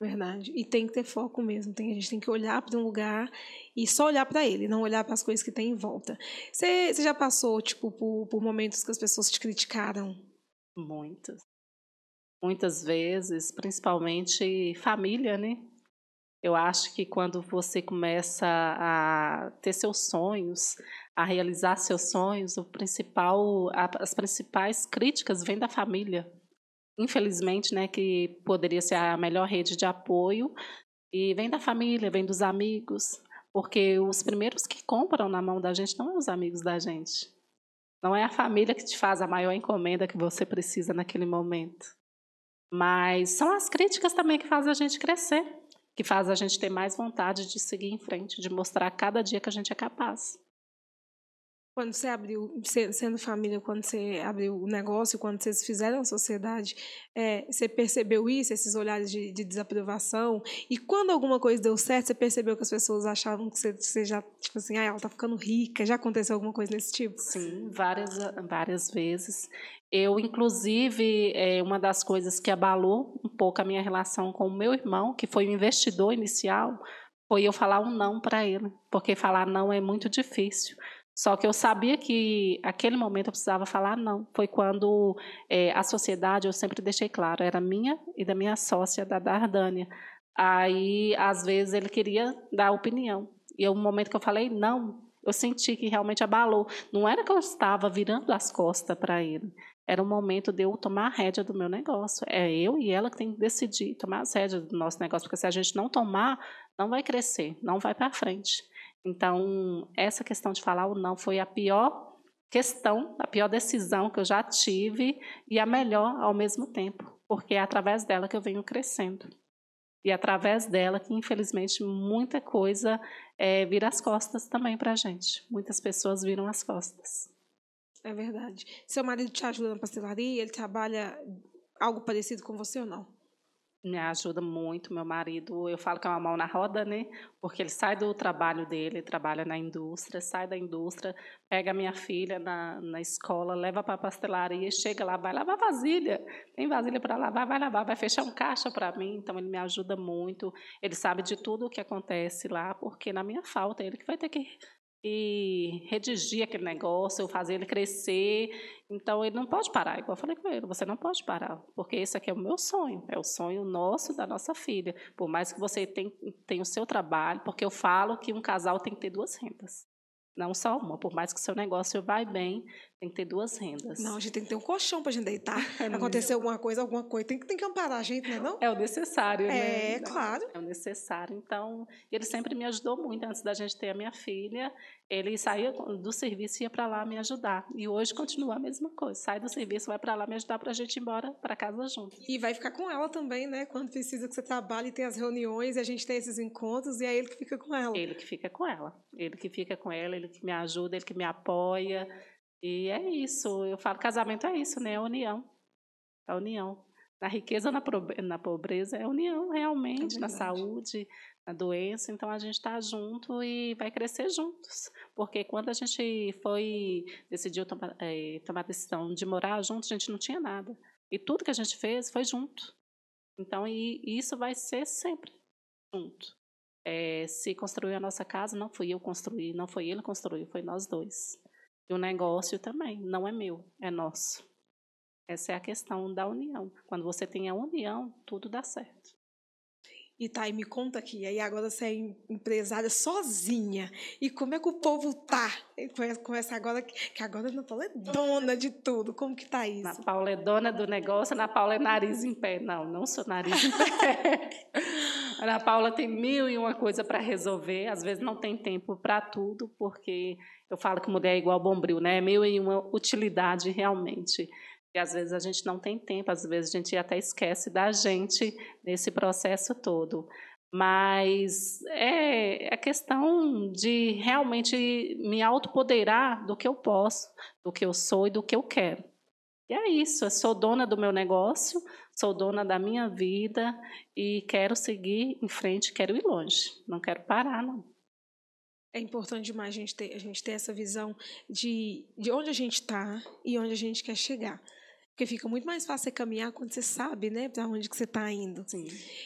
Verdade. E tem que ter foco mesmo. Tem, a gente tem que olhar para um lugar e só olhar para ele, não olhar para as coisas que tem em volta. Você, você já passou, tipo, por, por momentos que as pessoas te criticaram? Muitas. Muitas vezes, principalmente família, né? Eu acho que quando você começa a ter seus sonhos, a realizar seus sonhos, o principal, as principais críticas vêm da família. Infelizmente, né, que poderia ser a melhor rede de apoio, E vem da família, vem dos amigos, porque os primeiros que compram na mão da gente não são os amigos da gente. Não é a família que te faz a maior encomenda que você precisa naquele momento. Mas são as críticas também que fazem a gente crescer, que faz a gente ter mais vontade de seguir em frente, de mostrar cada dia que a gente é capaz. Quando você abriu, sendo família, quando você abriu o negócio, quando vocês fizeram a sociedade, é, você percebeu isso, esses olhares de, de, desaprovação? E quando alguma coisa deu certo, você percebeu que as pessoas achavam que você, você já, tipo assim, ah, ela tá ficando rica? Já aconteceu alguma coisa desse tipo? Sim, várias, várias vezes. Eu, inclusive, é, uma das coisas que abalou um pouco a minha relação com o meu irmão, que foi o investidor inicial, foi eu falar um não para ele, porque falar não é muito difícil. Só que eu sabia que aquele momento eu precisava falar não. Foi quando é, a sociedade, eu sempre deixei claro, era minha e da minha sócia, da Dardânia. Aí, às vezes, ele queria dar opinião. E o momento que eu falei não, eu senti que realmente abalou. Não era que eu estava virando as costas para ele. Era o momento de eu tomar a rédea do meu negócio. É eu e ela que tem que decidir, tomar as rédeas do nosso negócio. Porque se a gente não tomar, não vai crescer, não vai para frente. Então, essa questão de falar o não foi a pior questão, a pior decisão que eu já tive e a melhor ao mesmo tempo, porque é através dela que eu venho crescendo. E é através dela que, infelizmente, muita coisa é, vira as costas também para a gente. Muitas pessoas viram as costas. É verdade. Seu marido te ajuda na pastelaria? Ele trabalha algo parecido com você ou não? Me ajuda muito, meu marido. Eu falo que é uma mão na roda, né? Porque ele sai do trabalho dele, trabalha na indústria, sai da indústria, pega minha filha na, na escola, leva para a pastelaria, chega lá, vai lavar vasilha. Tem vasilha para lavar, vai lavar, vai fechar um caixa para mim. Então, ele me ajuda muito. Ele sabe de tudo o que acontece lá, porque na minha falta, ele que vai ter que e redigir aquele negócio, fazer ele crescer. Então, ele não pode parar. Igual eu falei com ele, você não pode parar, porque esse aqui é o meu sonho, é o sonho nosso, da nossa filha. Por mais que você tenha, tenha o seu trabalho, porque eu falo que um casal tem que ter duas rendas. Não só uma, por mais que o seu negócio vai bem, tem que ter duas rendas. Não, a gente tem que ter um colchão para a gente deitar. <laughs> Acontecer alguma coisa, alguma coisa, tem que, tem que amparar a gente, não é não? É o necessário, né? É, claro. É o necessário. Então, ele sempre me ajudou muito. Antes da gente ter a minha filha, ele saía do serviço e ia para lá me ajudar. E hoje continua a mesma coisa. Sai do serviço, vai para lá me ajudar para a gente ir embora para casa junto. E vai ficar com ela também, né? Quando precisa que você trabalhe e tem as reuniões, e a gente tem esses encontros, e é ele que fica com ela. Ele que fica com ela. Ele que fica com ela, ele que me ajuda, ele que me apoia. E é isso. Eu falo, casamento é isso, né? É união. É união. Na riqueza, na, na pobreza, é união, realmente. É na saúde, na doença. Então, a gente está junto e vai crescer juntos. Porque quando a gente foi, decidiu tomar, é, tomar a decisão de morar junto, a gente não tinha nada. E tudo que a gente fez foi junto. Então, e, e isso vai ser sempre junto. É, se construiu a nossa casa, não fui eu construir, não foi ele que construiu, foi nós dois. O negócio também não é meu, é nosso. Essa é a questão da união. Quando você tem a união, tudo dá certo. E tá, e me conta aqui, aí agora você é empresária sozinha. E como é que o povo tá? Começa agora, que agora a Ana Paula é dona de tudo. Como que tá isso? Na Paula é dona do negócio, na Paula é nariz em pé. Não, não sou nariz em pé. <laughs> Ana Paula tem mil e uma coisa para resolver. Às vezes não tem tempo para tudo, porque eu falo que mulher é igual bombril, né? É mil e uma utilidade realmente. E às vezes a gente não tem tempo, às vezes a gente até esquece da gente nesse processo todo. Mas é a é questão de realmente me autopoderar do que eu posso, do que eu sou e do que eu quero. E é isso, eu sou dona do meu negócio, sou dona da minha vida e quero seguir em frente, quero ir longe, não quero parar, não. É importante demais a gente ter, a gente ter essa visão de, de onde a gente está e onde a gente quer chegar. Porque fica muito mais fácil você caminhar quando você sabe, né, para onde que você está indo. Sim.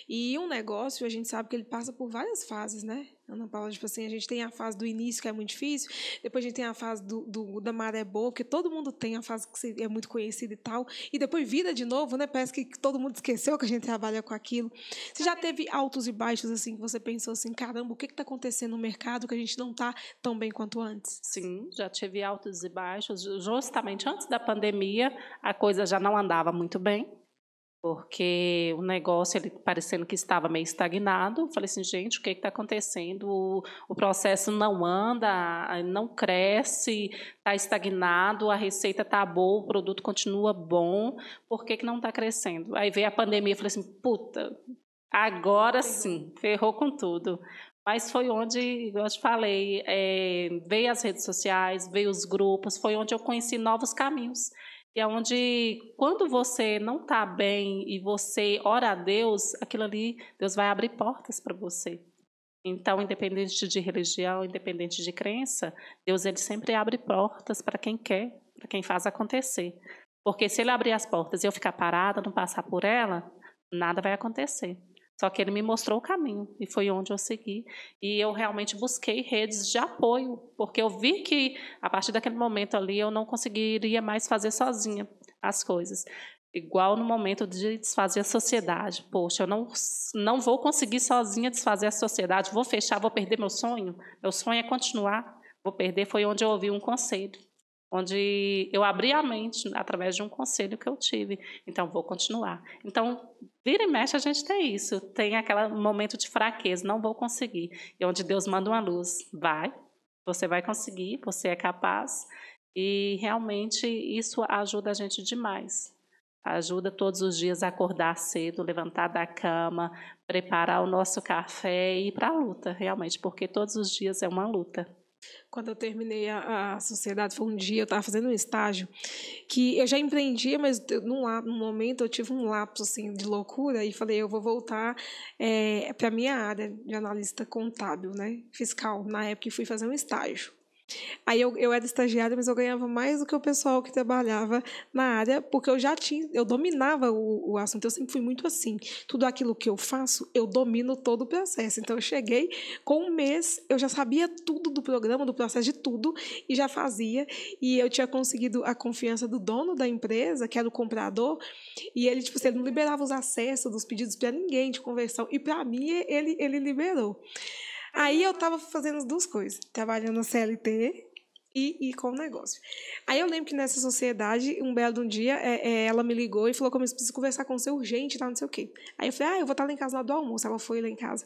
E um negócio, a gente sabe que ele passa por várias fases, né? Ana Paula, tipo assim, a gente tem a fase do início, que é muito difícil, depois a gente tem a fase do, do, da maré boa, porque todo mundo tem a fase que é muito conhecida e tal, e depois vira de novo, né? Parece que todo mundo esqueceu que a gente trabalha com aquilo. Você já teve altos e baixos, assim, que você pensou assim, caramba, o que está acontecendo no mercado que a gente não está tão bem quanto antes? Sim, já tive altos e baixos. Justamente antes da pandemia, a coisa já não andava muito bem porque o negócio ele parecendo que estava meio estagnado. Falei assim, gente, o que está acontecendo? O, o, processo não anda, não cresce, está estagnado, a receita está boa, o produto continua bom, por que, que não está crescendo? Aí veio a pandemia, falei assim, puta, agora sim, ferrou com tudo. Mas foi onde, eu te falei, é, veio as redes sociais, veio os grupos, foi onde eu conheci novos caminhos. E é onde, quando você não está bem e você ora a Deus, aquilo ali, Deus vai abrir portas para você. Então, independente de religião, independente de crença, Deus ele sempre abre portas para quem quer, para quem faz acontecer. Porque se ele abrir as portas e eu ficar parada, não passar por ela, nada vai acontecer. Só que ele me mostrou o caminho e foi onde eu segui. E eu realmente busquei redes de apoio, porque eu vi que a partir daquele momento ali eu não conseguiria mais fazer sozinha as coisas. Igual no momento de desfazer a sociedade. Poxa, eu não, não vou conseguir sozinha desfazer a sociedade, vou fechar, vou perder meu sonho. Meu sonho é continuar, vou perder. Foi onde eu ouvi um conselho onde eu abri a mente através de um conselho que eu tive. Então, vou continuar. Então, vira e mexe, a gente tem isso. Tem aquele momento de fraqueza, não vou conseguir. E onde Deus manda uma luz, vai, você vai conseguir, você é capaz. E realmente isso ajuda a gente demais. Ajuda todos os dias a acordar cedo, levantar da cama, preparar o nosso café e ir para a luta, realmente, porque todos os dias é uma luta. Quando eu terminei a, a sociedade, foi um dia, eu estava fazendo um estágio que eu já empreendia, mas num, num momento eu tive um lapso assim, de loucura e falei, eu vou voltar é, para a minha área de analista contábil, né, fiscal, na época, e fui fazer um estágio. Aí eu, eu era estagiária, mas eu ganhava mais do que o pessoal que trabalhava na área, porque eu já tinha, eu dominava o, o assunto, eu sempre fui muito assim. Tudo aquilo que eu faço, eu domino todo o processo. Então eu cheguei, com um mês, eu já sabia tudo do programa, do processo de tudo, e já fazia. E eu tinha conseguido a confiança do dono da empresa, que era o comprador, e ele, tipo, ele não liberava os acessos dos pedidos para ninguém de conversão. E para mim, ele, ele liberou. Aí eu estava fazendo as duas coisas, trabalhando na CLT e, e com o negócio. Aí eu lembro que nessa sociedade, um belo um dia, é, é, ela me ligou e falou como eu preciso conversar com você urgente, tá, não sei o quê. Aí eu falei, ah, eu vou estar lá em casa lá do almoço. Ela foi lá em casa.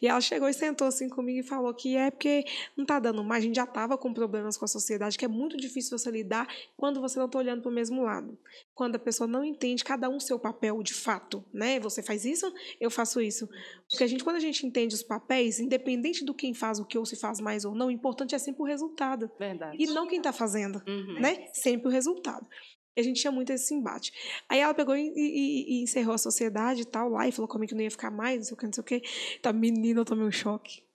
E ela chegou e sentou assim comigo e falou que é porque não tá dando mais, a gente já tava com problemas com a sociedade, que é muito difícil você lidar quando você não tá olhando para o mesmo lado. Quando a pessoa não entende cada um seu papel de fato, né? Você faz isso, eu faço isso. Porque a gente, quando a gente entende os papéis, independente do quem faz o que ou se faz mais ou não, o importante é sempre o resultado. Verdade. E não quem está fazendo, uhum. né? Sempre o resultado. E a gente tinha muito esse embate. Aí ela pegou e, e, e, encerrou a sociedade e tal lá, e falou comigo que não ia ficar mais, não sei o que, não sei o que. Então, menina, eu tomei um choque.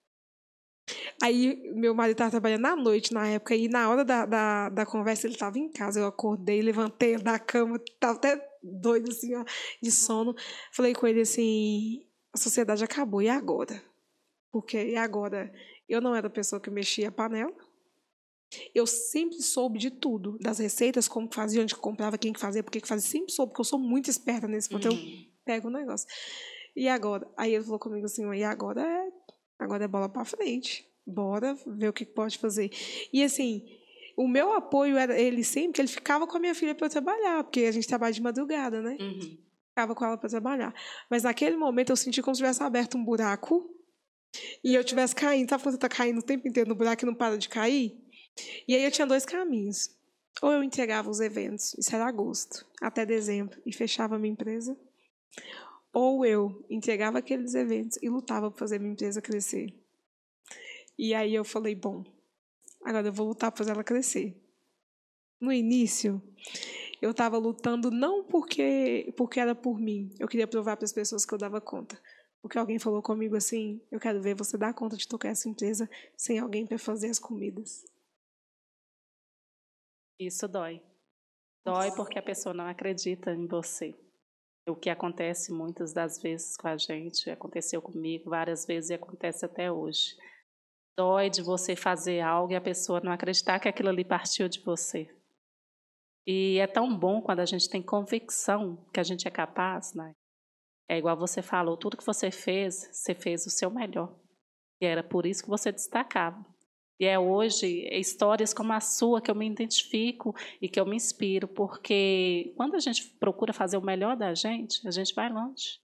Aí, meu marido estava trabalhando à noite na época, e na hora da, da, da conversa ele estava em casa. Eu acordei, levantei da cama, estava até doido, assim, ó, de sono. Falei com ele assim: a sociedade acabou, e agora? Porque, e agora? Eu não era a pessoa que mexia a panela. Eu sempre soube de tudo, das receitas, como que fazia, onde que comprava, quem que fazia, por que fazia, sempre soube, porque eu sou muito esperta nesse ponto. Uhum. Eu pego o negócio. E agora? Aí ele falou comigo assim, e agora é, agora é bola para frente. Bora ver o que pode fazer. E assim, o meu apoio era ele sempre, ele ficava com a minha filha para eu trabalhar, porque a gente trabalha de madrugada, né? Uhum. Ficava com ela para trabalhar. Mas naquele momento eu senti como se tivesse aberto um buraco e eu tivesse caindo. Sabe quando você tá caindo o tempo inteiro no buraco e não para de cair? E aí eu tinha dois caminhos. Ou eu entregava os eventos, isso era agosto, até dezembro, e fechava a minha empresa. Ou eu entregava aqueles eventos e lutava para fazer minha empresa crescer. E aí eu falei, bom, agora eu vou lutar para fazer ela crescer. No início, eu estava lutando não porque porque era por mim. Eu queria provar para as pessoas que eu dava conta. Porque alguém falou comigo assim: eu quero ver você dar conta de tocar essa empresa sem alguém para fazer as comidas. Isso dói. Dói porque a pessoa não acredita em você. O que acontece muitas das vezes com a gente, aconteceu comigo várias vezes e acontece até hoje. Dói de você fazer algo e a pessoa não acreditar que aquilo ali partiu de você. E é tão bom quando a gente tem convicção que a gente é capaz, né? É igual você falou, tudo que você fez, você fez o seu melhor. E era por isso que você destacava. E é hoje histórias como a sua que eu me identifico e que eu me inspiro, porque quando a gente procura fazer o melhor da gente, a gente vai longe.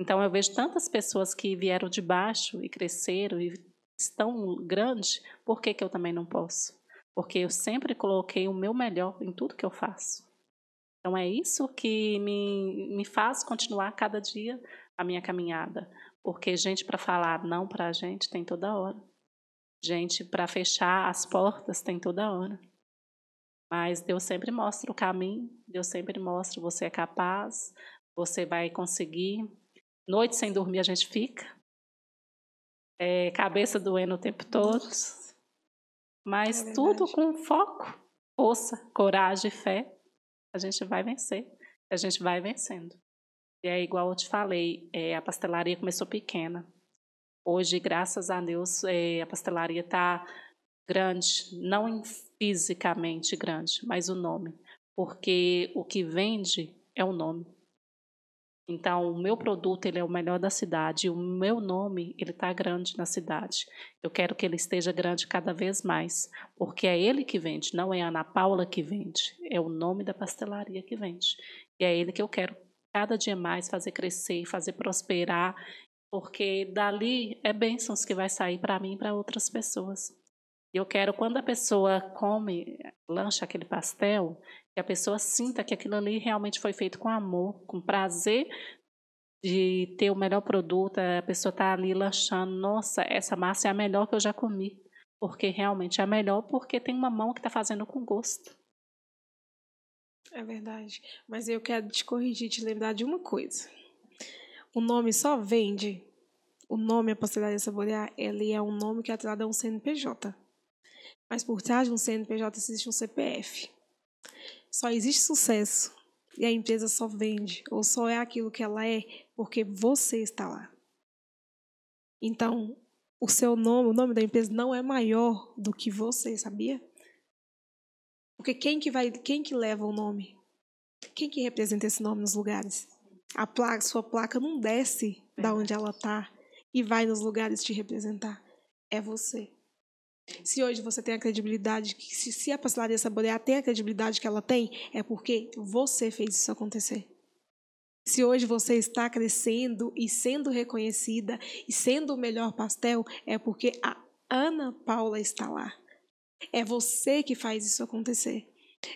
Então eu vejo tantas pessoas que vieram de baixo e cresceram e estão grandes, por que, que eu também não posso? Porque eu sempre coloquei o meu melhor em tudo que eu faço. Então é isso que me, me faz continuar cada dia a minha caminhada. Porque gente para falar não para a gente tem toda hora. Gente para fechar as portas tem toda hora. Mas Deus sempre mostra o caminho, Deus sempre mostra você é capaz, você vai conseguir. Noite sem dormir a gente fica. É, cabeça doendo o tempo todo. Mas é tudo com foco, força, coragem e fé, a gente vai vencer. A gente vai vencendo. E é igual eu te falei, é, a pastelaria começou pequena. Hoje, graças a Deus, é, a pastelaria está grande, não fisicamente grande, mas o nome. Porque o que vende é o nome. Então, o meu produto ele é o melhor da cidade, o meu nome ele está grande na cidade. Eu quero que ele esteja grande cada vez mais, porque é ele que vende, não é a Ana Paula que vende, é o nome da pastelaria que vende. E é ele que eu quero cada dia mais fazer crescer, fazer prosperar, porque dali é bênçãos que vai sair para mim e para outras pessoas. Eu quero, quando a pessoa come, lancha aquele pastel, que a pessoa sinta que aquilo ali realmente foi feito com amor, com prazer de ter o melhor produto, a pessoa está ali lanchando, nossa, essa massa é a melhor que eu já comi. Porque realmente é a melhor, porque tem uma mão que está fazendo com gosto. É verdade. Mas eu quero te corrigir, te lembrar de uma coisa. O nome só vende. O nome, a pastelaria saborear, ele é um nome que é atrelado a um CNPJ. Mas por trás de um CNPJ existe um CPF. Só existe sucesso e a empresa só vende ou só é aquilo que ela é porque você está lá. Então, o seu nome, o nome da empresa não é maior do que você, sabia? Porque quem que vai, quem que leva o nome? Quem que representa esse nome nos lugares? A placa, sua placa não desce é. da onde ela está e vai nos lugares te representar. É você. Se hoje você tem a credibilidade, se, se a pastelaria saborear tem a credibilidade que ela tem, é porque você fez isso acontecer. Se hoje você está crescendo e sendo reconhecida e sendo o melhor pastel, é porque a Ana Paula está lá. É você que faz isso acontecer.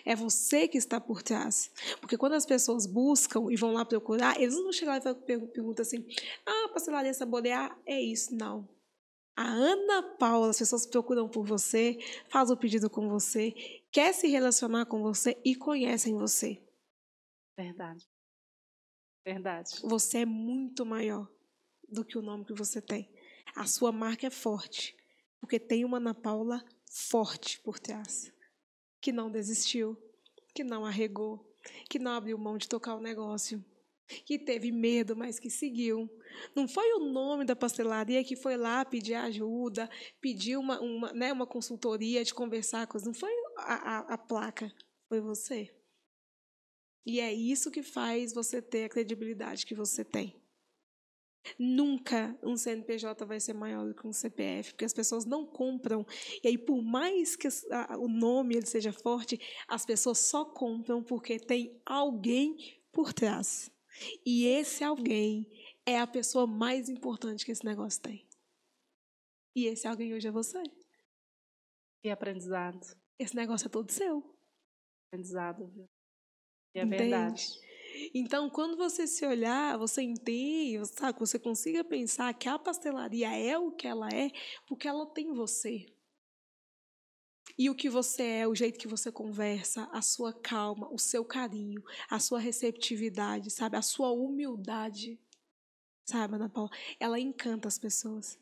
É você que está por trás. Porque quando as pessoas buscam e vão lá procurar, eles não chegam lá e perguntam assim: ah, pastelaria saborear é isso. Não. A Ana Paula, as pessoas procuram por você, faz o pedido com você, quer se relacionar com você e conhecem você. Verdade. Verdade. Você é muito maior do que o nome que você tem. A sua marca é forte, porque tem uma Ana Paula forte por trás, que não desistiu, que não arregou, que não abriu mão de tocar o negócio, que teve medo, mas que seguiu. Não foi o nome da pastelaria que foi lá pedir ajuda, pedir uma, uma, né, uma consultoria de conversar com não foi a, a, a placa, foi você. E é isso que faz você ter a credibilidade que você tem. Nunca um CNPJ vai ser maior do que um CPF, porque as pessoas não compram. E aí, por mais que o nome ele seja forte, as pessoas só compram porque tem alguém por trás. E esse alguém é a pessoa mais importante que esse negócio tem. E esse alguém hoje é você. E aprendizado. Esse negócio é todo seu. Aprendizado, viu? E é Entende? verdade. Então, quando você se olhar, você entende, sabe, você consiga pensar que a pastelaria é o que ela é, porque ela tem você. E o que você é, o jeito que você conversa, a sua calma, o seu carinho, a sua receptividade, sabe, a sua humildade. Sabe, Ana Paula, ela encanta as pessoas.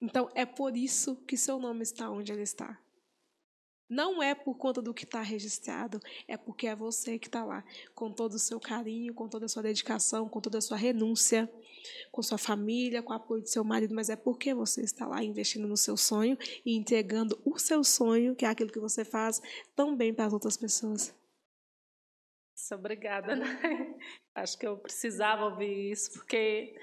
Então, é por isso que seu nome está onde ele está. Não é por conta do que está registrado, é porque é você que está lá, com todo o seu carinho, com toda a sua dedicação, com toda a sua renúncia, com sua família, com o apoio do seu marido, mas é porque você está lá investindo no seu sonho e entregando o seu sonho, que é aquilo que você faz, também para as outras pessoas. Obrigada, né? Acho que eu precisava ouvir isso, porque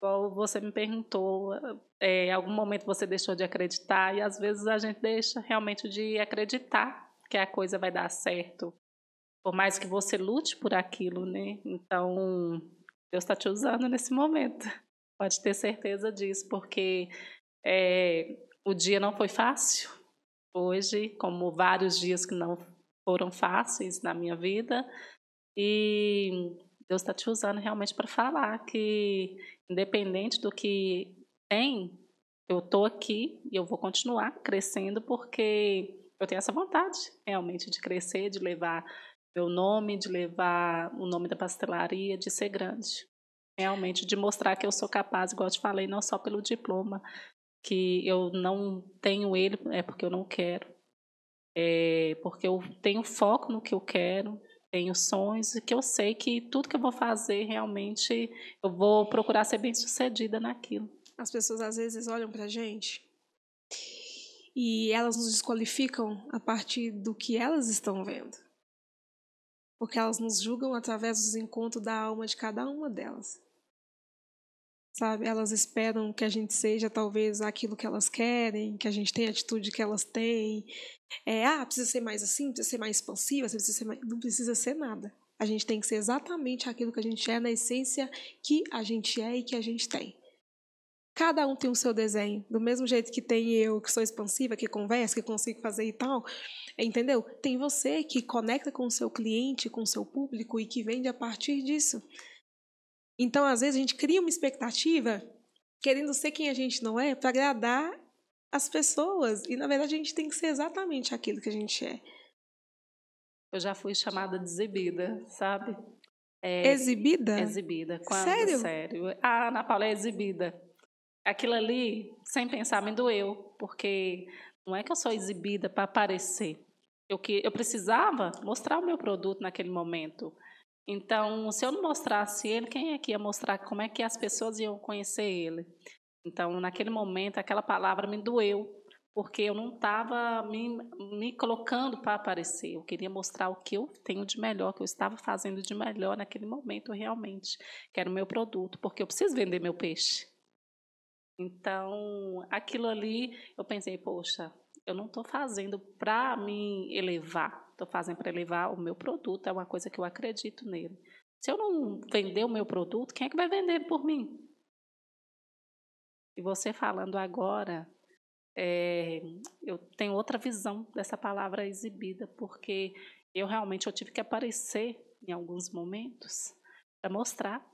você me perguntou, é, em algum momento você deixou de acreditar e às vezes a gente deixa realmente de acreditar que a coisa vai dar certo, por mais que você lute por aquilo, né? Então Deus está te usando nesse momento, pode ter certeza disso, porque é, o dia não foi fácil hoje, como vários dias que não foram fáceis na minha vida, e Deus está te usando realmente para falar que, independente do que tem, eu estou aqui e eu vou continuar crescendo porque eu tenho essa vontade realmente de crescer, de levar meu nome, de levar o nome da pastelaria, de ser grande. Realmente, de mostrar que eu sou capaz, igual eu te falei, não só pelo diploma, que eu não tenho ele é porque eu não quero. É porque eu tenho foco no que eu quero, tenho sonhos e que eu sei que tudo que eu vou fazer realmente eu vou procurar ser bem sucedida naquilo. As pessoas às vezes olham pra gente e elas nos desqualificam a partir do que elas estão vendo. Porque elas nos julgam através dos encontros da alma de cada uma delas sabe? Elas esperam que a gente seja talvez aquilo que elas querem, que a gente tenha a atitude que elas têm. É, ah, precisa ser mais assim, precisa ser mais expansiva, precisa ser mais... não precisa ser nada. A gente tem que ser exatamente aquilo que a gente é na essência que a gente é e que a gente tem. Cada um tem o seu desenho, do mesmo jeito que tem eu, que sou expansiva, que conversa, que consigo fazer e tal, entendeu? Tem você que conecta com o seu cliente, com o seu público e que vende a partir disso. Então, às vezes, a gente cria uma expectativa querendo ser quem a gente não é para agradar as pessoas. E, na verdade, a gente tem que ser exatamente aquilo que a gente é. Eu já fui chamada de exibida, sabe? É, exibida? Exibida. Quando, sério? Sério. A Ana Paula é exibida. Aquilo ali, sem pensar, me doeu, porque não é que eu sou exibida para aparecer. Eu, que, eu precisava mostrar o meu produto naquele momento. Então, se eu não mostrasse ele, quem é que ia mostrar como é que as pessoas iam conhecer ele? Então, naquele momento, aquela palavra me doeu, porque eu não estava me, me colocando para aparecer. Eu queria mostrar o que eu tenho de melhor, que eu estava fazendo de melhor naquele momento, realmente, que era o meu produto, porque eu preciso vender meu peixe. Então, aquilo ali, eu pensei, poxa, eu não estou fazendo para me elevar, estou fazendo para elevar o meu produto, é uma coisa que eu acredito nele. Se eu não vender o meu produto, quem é que vai vender por mim? E você falando agora, é, eu tenho outra visão dessa palavra exibida, porque eu realmente eu tive que aparecer em alguns momentos para mostrar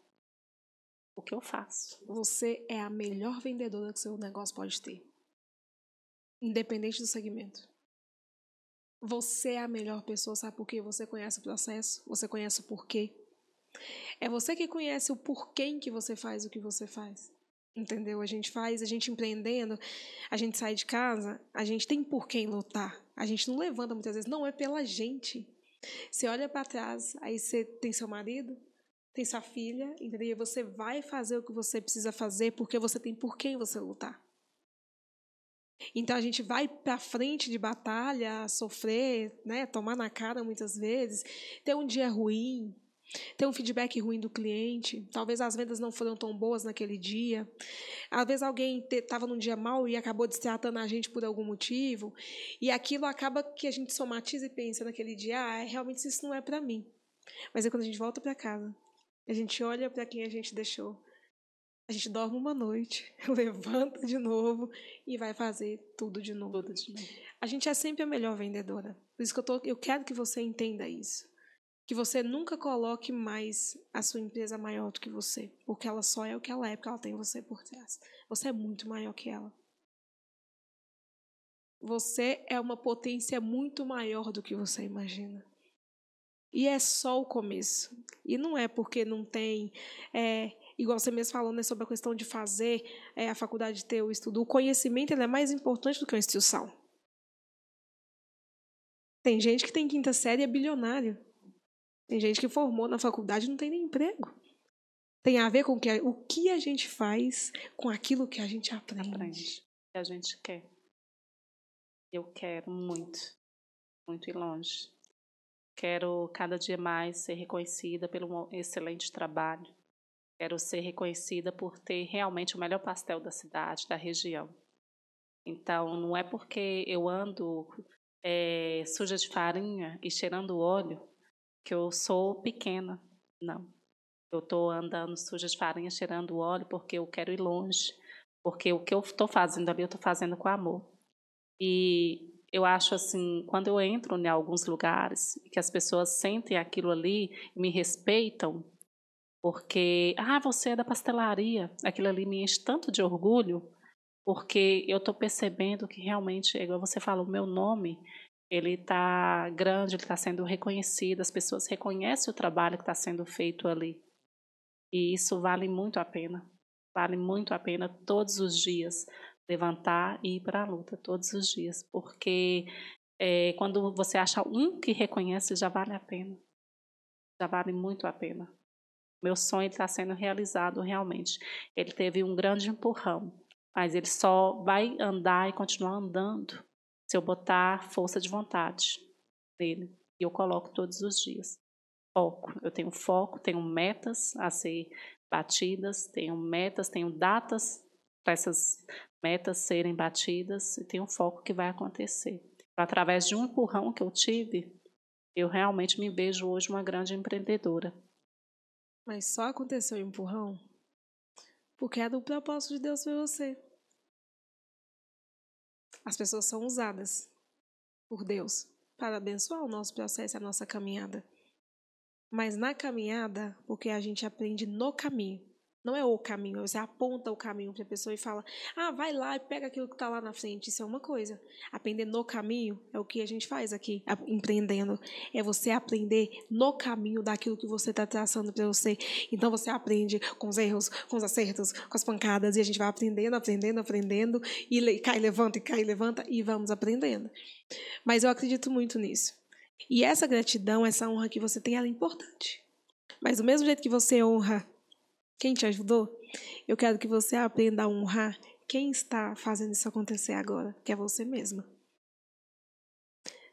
o que eu faço. Você é a melhor vendedora que seu negócio pode ter, independente do segmento. Você é a melhor pessoa, sabe por quê? Você conhece o processo, você conhece o porquê. É você que conhece o porquê em que você faz o que você faz. Entendeu? A gente faz, a gente empreendendo, a gente sai de casa, a gente tem por quem lutar. A gente não levanta muitas vezes, não é pela gente. Você olha para trás, aí você tem seu marido, tem sua filha, entendeu? E você vai fazer o que você precisa fazer porque você tem por quem você lutar. Então a gente vai para frente de batalha, sofrer, né, tomar na cara muitas vezes, ter um dia ruim, ter um feedback ruim do cliente, talvez as vendas não foram tão boas naquele dia, às vezes alguém estava num dia mal e acabou destratando a gente por algum motivo, e aquilo acaba que a gente somatiza e pensa naquele dia, ah, realmente isso não é para mim. Mas é quando a gente volta para casa, a gente olha para quem a gente deixou, a gente dorme uma noite, <laughs> levanta de novo e vai fazer tudo de novo. Tudo de novo. A gente é sempre a melhor vendedora. Por isso que eu, tô, eu quero que você entenda isso. Que você nunca coloque mais a sua empresa maior do que você. Porque ela só é o que ela é, porque ela tem você por trás. Você é muito maior que ela. Você é uma potência muito maior do que você imagina. E é só o começo. E não é porque não tem é, igual você mesmo falou né, sobre a questão de fazer é, a faculdade ter o estudo, o conhecimento é mais importante do que a instituição. Tem gente que tem quinta série e é bilionário. Tem gente que formou na faculdade e não tem nem emprego. Tem a ver com que, o que a gente faz com aquilo que a gente aprende. aprende. Que a gente quer. Eu quero muito, muito ir longe. Quero cada dia mais ser reconhecida pelo excelente trabalho Quero ser reconhecida por ter realmente o melhor pastel da cidade, da região. Então, não é porque eu ando é, suja de farinha e cheirando óleo que eu sou pequena. Não. Eu estou andando suja de farinha, cheirando óleo porque eu quero ir longe. Porque o que eu estou fazendo ali, eu estou fazendo com amor. E eu acho assim, quando eu entro em alguns lugares, que as pessoas sentem aquilo ali me respeitam, porque, ah, você é da pastelaria, aquilo ali me enche tanto de orgulho, porque eu estou percebendo que realmente, igual você falou, o meu nome, ele está grande, ele está sendo reconhecido, as pessoas reconhecem o trabalho que está sendo feito ali. E isso vale muito a pena. Vale muito a pena todos os dias levantar e ir para a luta, todos os dias. Porque é, quando você acha um que reconhece, já vale a pena. Já vale muito a pena. Meu sonho está sendo realizado realmente. Ele teve um grande empurrão, mas ele só vai andar e continuar andando se eu botar força de vontade nele. E eu coloco todos os dias. Foco. Eu tenho foco, tenho metas a ser batidas, tenho metas, tenho datas para essas metas serem batidas e tenho foco que vai acontecer. Através de um empurrão que eu tive, eu realmente me vejo hoje uma grande empreendedora. Mas só aconteceu o empurrão porque é do propósito de Deus para você. As pessoas são usadas por Deus para abençoar o nosso processo, a nossa caminhada. Mas na caminhada, porque a gente aprende no caminho. Não é o caminho, você aponta o caminho para a pessoa e fala: ah, vai lá e pega aquilo que está lá na frente. Isso é uma coisa. Aprender no caminho é o que a gente faz aqui, empreendendo. É você aprender no caminho daquilo que você está traçando para você. Então você aprende com os erros, com os acertos, com as pancadas, e a gente vai aprendendo, aprendendo, aprendendo, e cai, levanta, e cai, levanta, e vamos aprendendo. Mas eu acredito muito nisso. E essa gratidão, essa honra que você tem, ela é importante. Mas do mesmo jeito que você honra quem te ajudou? Eu quero que você aprenda a honrar quem está fazendo isso acontecer agora, que é você mesma.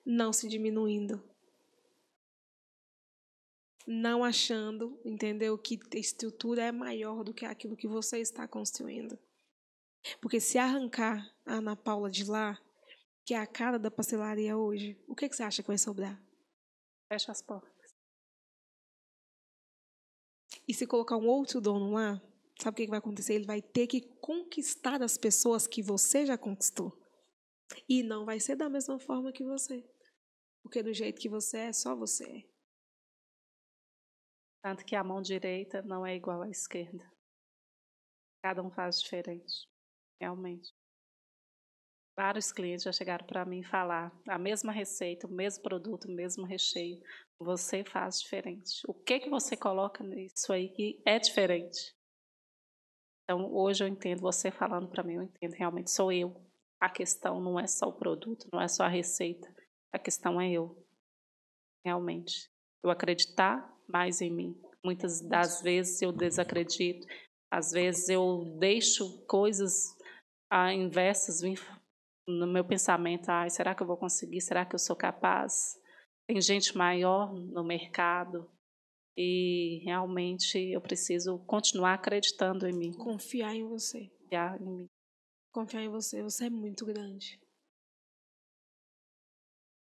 Não se diminuindo. Não achando, entendeu, que a estrutura é maior do que aquilo que você está construindo. Porque se arrancar a Ana Paula de lá, que é a cara da pastelaria hoje, o que, que você acha que vai sobrar? Fecha as portas. E se colocar um outro dono lá, sabe o que vai acontecer? Ele vai ter que conquistar as pessoas que você já conquistou. E não vai ser da mesma forma que você. Porque do jeito que você é, só você é. Tanto que a mão direita não é igual à esquerda. Cada um faz diferente. Realmente. Vários clientes já chegaram para mim falar a mesma receita, o mesmo produto, o mesmo recheio. Você faz diferente. O que que você coloca nisso aí que é diferente? Então, hoje eu entendo você falando para mim, eu entendo realmente sou eu. A questão não é só o produto, não é só a receita. A questão é eu. Realmente. Eu acreditar mais em mim. Muitas das vezes eu desacredito. Às vezes eu deixo coisas ah, inversas vir no meu pensamento, ah, será que eu vou conseguir? Será que eu sou capaz? Tem gente maior no mercado e realmente eu preciso continuar acreditando em mim. Confiar em você. Confiar em mim. Confiar em você. Você é muito grande.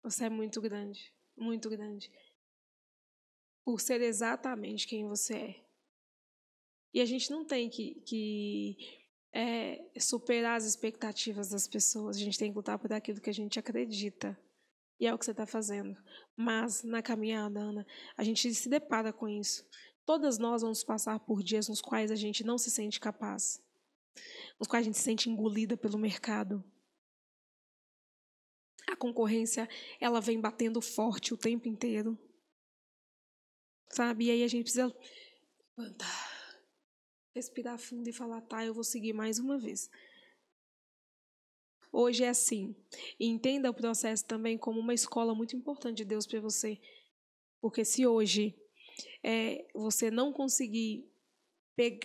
Você é muito grande. Muito grande. Por ser exatamente quem você é. E a gente não tem que, que é, superar as expectativas das pessoas. A gente tem que lutar por aquilo que a gente acredita. E é o que você está fazendo. Mas, na caminhada, Ana, a gente se depara com isso. Todas nós vamos passar por dias nos quais a gente não se sente capaz. Nos quais a gente se sente engolida pelo mercado. A concorrência, ela vem batendo forte o tempo inteiro. Sabe? E aí a gente precisa levantar respirar fundo e falar, tá, eu vou seguir mais uma vez. Hoje é assim. E entenda o processo também como uma escola muito importante de Deus para você. Porque se hoje é, você não conseguir,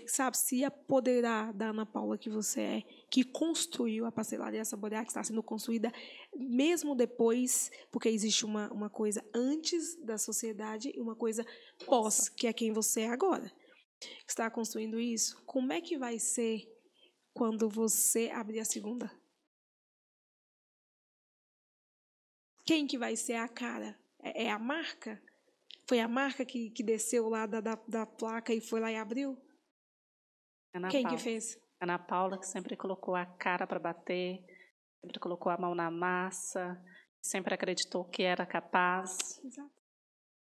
sabe, se apoderar da Ana Paula que você é, que construiu a pastelaria Saborear, que está sendo construída mesmo depois, porque existe uma, uma coisa antes da sociedade e uma coisa pós, que é quem você é agora. Que está construindo isso, como é que vai ser quando você abrir a segunda? Quem que vai ser a cara? É, é a marca? Foi a marca que, que desceu lá da, da, da placa e foi lá e abriu? Ana Quem Paula. que fez? Ana Paula, que sempre colocou a cara para bater, sempre colocou a mão na massa, sempre acreditou que era capaz, Exato.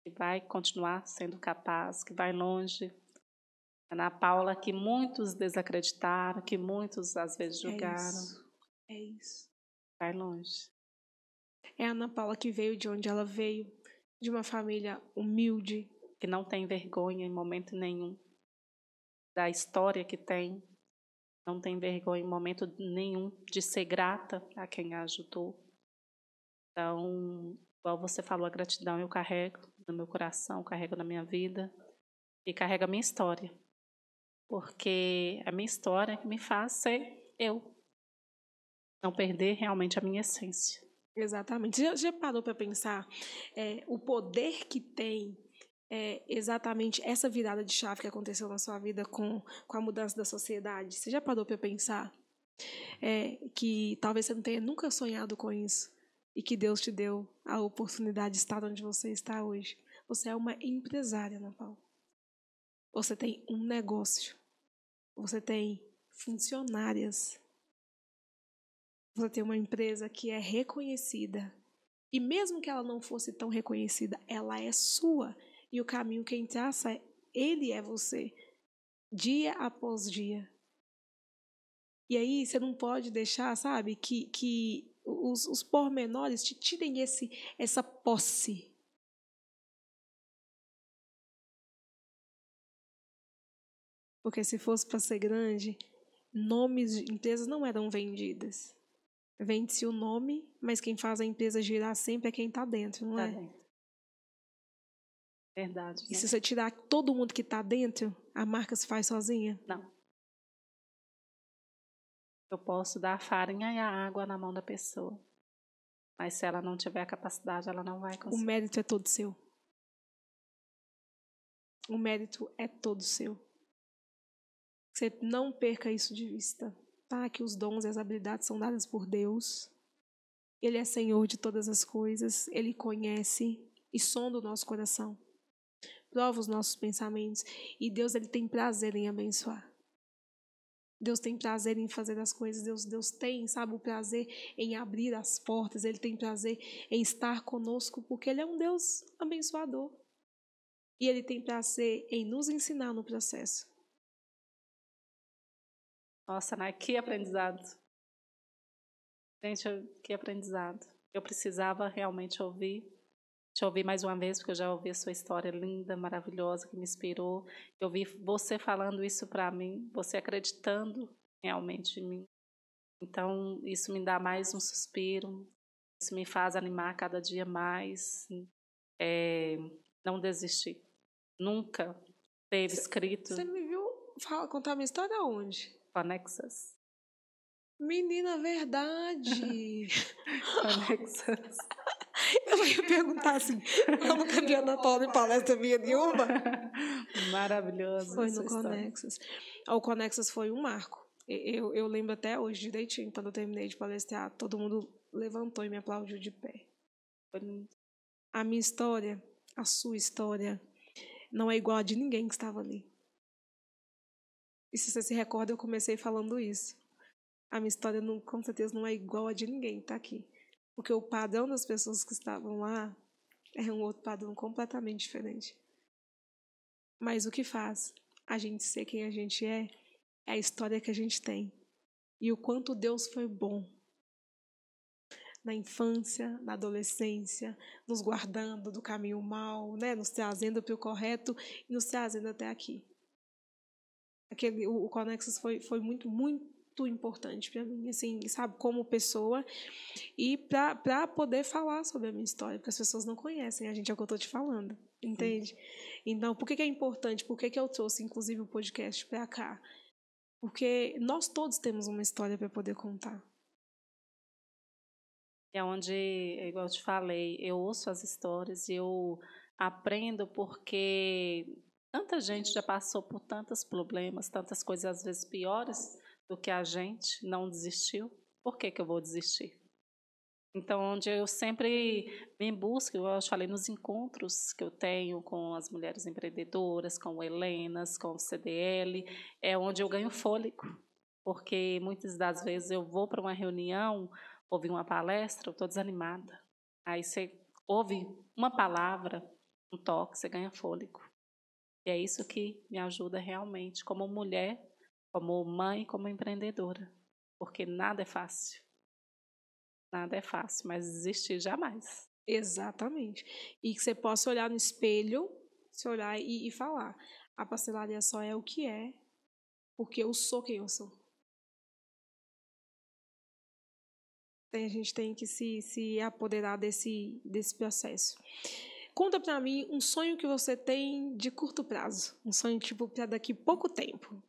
que vai continuar sendo capaz, que vai longe. Ana Paula, que muitos desacreditaram, que muitos às vezes É julgaram, isso. É isso. vai longe. É a Ana Paula que veio de onde ela veio, de uma família humilde. Que não tem vergonha em momento nenhum da história que tem, não tem vergonha em momento nenhum de ser grata a quem a ajudou. Então, igual você falou, a gratidão eu carrego no meu coração, carrego na minha vida e carrego a minha história. Porque a minha história me faz ser eu. Não perder realmente a minha essência. Exatamente. Já, já parou para pensar é, o poder que tem é, exatamente essa virada de chave que aconteceu na sua vida com, com a mudança da sociedade? Você já parou para pensar é, que talvez você não tenha nunca sonhado com isso e que Deus te deu a oportunidade de estar onde você está hoje? Você é uma empresária, Ana Paula. Você tem um negócio. Você tem funcionárias. Você tem uma empresa que é reconhecida. E mesmo que ela não fosse tão reconhecida, ela é sua. E o caminho quem traça, ele é você. Dia após dia. E aí você não pode deixar, sabe, que, que os, os pormenores te tirem esse, essa posse. Porque se fosse para ser grande, nomes de empresas não eram vendidas. Vende-se o nome, mas quem faz a empresa girar sempre é quem está dentro, não Tá é? dentro. Verdade. E né? se você tirar todo mundo que está dentro, a marca se faz sozinha? Não. Eu posso dar a farinha e a água na mão da pessoa. Mas se ela não tiver a capacidade, ela não vai O conseguir. mérito é todo seu. O mérito é todo seu. Você não perca isso de vista, tá? Que os dons e as habilidades são dadas por Deus. Ele é Senhor de todas as coisas, ele conhece e sonda o nosso coração. Prova os nossos pensamentos e Deus ele tem prazer em abençoar. Deus tem prazer em fazer as coisas, Deus, Deus tem, sabe, o prazer em abrir as portas, Ele tem prazer em estar conosco, porque Ele é um Deus abençoador. E Ele tem prazer em nos ensinar no processo. Nossa, Nai, que aprendizado. Gente, que aprendizado. Eu precisava realmente ouvir. Te ouvir mais uma vez, porque eu já ouvi a sua história linda, maravilhosa, que me inspirou. Eu vi você falando isso para mim, você acreditando realmente em mim. Então, isso me dá mais um suspiro, isso me faz animar cada dia mais. É, não desistir. Nunca teve escrito Você me viu fala, contar minha história onde? Conexas. Menina, verdade! <laughs> Conexas. <laughs> Eu ia perguntar assim, eu nunca vi a Ana Paula em palestra minha nenhuma. <laughs> Maravilhoso. Foi no. Conexas. O Conexas foi um marco. Eu, eu lembro até hoje direitinho, quando eu terminei de palestrar, todo mundo levantou e me aplaudiu de pé. A minha história, a sua história, não é igual a de ninguém que estava ali. E se você se recorda, eu comecei falando isso. A minha história, não, com certeza, não é igual a de ninguém está aqui. Porque o padrão das pessoas que estavam lá é um outro padrão completamente diferente. Mas o que faz a gente ser quem a gente é, é a história que a gente tem. E o quanto Deus foi bom na infância, na adolescência, nos guardando do caminho mal, né? nos trazendo para o correto e nos trazendo até aqui. Aquele, o, o Conexus foi, foi muito, muito importante para mim, assim, sabe, como pessoa e para poder falar sobre a minha história, porque as pessoas não conhecem a gente, é o que eu estou te falando, entende? Então, por que, que é importante? Por que, que eu trouxe, inclusive, o podcast para cá? Porque nós todos temos uma história para poder contar. É onde, igual eu te falei, eu ouço as histórias e eu aprendo porque Tanta gente já passou por tantos problemas, tantas coisas às vezes piores do que a gente, não desistiu. Por que, que eu vou desistir? Então, onde eu sempre me busco, eu falei nos encontros que eu tenho com as mulheres empreendedoras, com Helenas, com o CDL, é onde eu ganho fôlego. Porque muitas das vezes eu vou para uma reunião, ouvir uma palestra, eu estou desanimada. Aí você ouve uma palavra, um toque, você ganha fôlego. E é isso que me ajuda realmente, como mulher, como mãe, como empreendedora. Porque nada é fácil. Nada é fácil, mas desistir jamais. Exatamente. E que você possa olhar no espelho, se olhar e, e falar: a pastelaria só é o que é, porque eu sou quem eu sou. a gente tem que se, se apoderar desse, desse processo. Conta para mim um sonho que você tem de curto prazo. Um sonho, tipo, para daqui pouco tempo.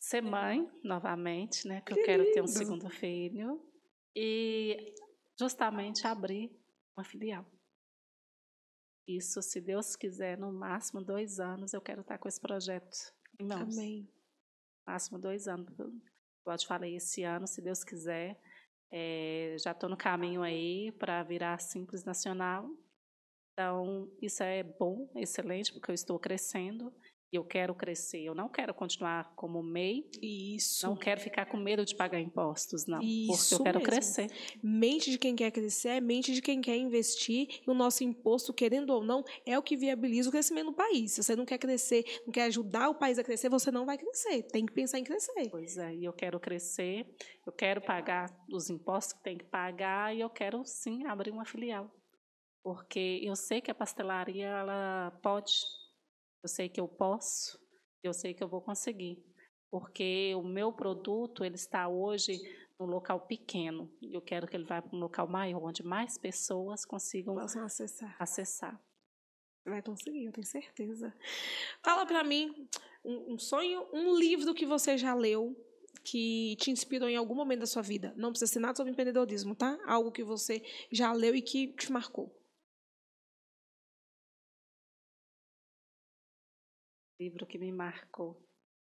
Ser mãe, novamente, né? Que, que eu quero lindo. ter um segundo filho. E justamente abrir uma filial. Isso, se Deus quiser, no máximo dois anos, eu quero estar com esse projeto em mãos. Amém. Máximo dois anos. Eu te falei, esse ano, se Deus quiser, é, já estou no caminho aí para virar Simples Nacional. Então, isso é bom, excelente, porque eu estou crescendo eu quero crescer, eu não quero continuar como MEI. Isso. Não quero ficar com medo de pagar impostos, não. Isso porque eu quero mesmo. crescer. Mente de quem quer crescer é mente de quem quer investir. E o nosso imposto, querendo ou não, é o que viabiliza o crescimento do país. Se você não quer crescer, não quer ajudar o país a crescer, você não vai crescer. Tem que pensar em crescer. Pois é, e eu quero crescer, eu quero pagar os impostos que tem que pagar e eu quero sim abrir uma filial. Porque eu sei que a pastelaria ela pode eu sei que eu posso, eu sei que eu vou conseguir, porque o meu produto ele está hoje num local pequeno e eu quero que ele vá para um local maior, onde mais pessoas consigam Possam acessar. acessar. Vai conseguir, eu tenho certeza. Fala para mim um, um sonho, um livro que você já leu que te inspirou em algum momento da sua vida. Não precisa ser nada sobre empreendedorismo, tá? Algo que você já leu e que te marcou. Livro que me marcou.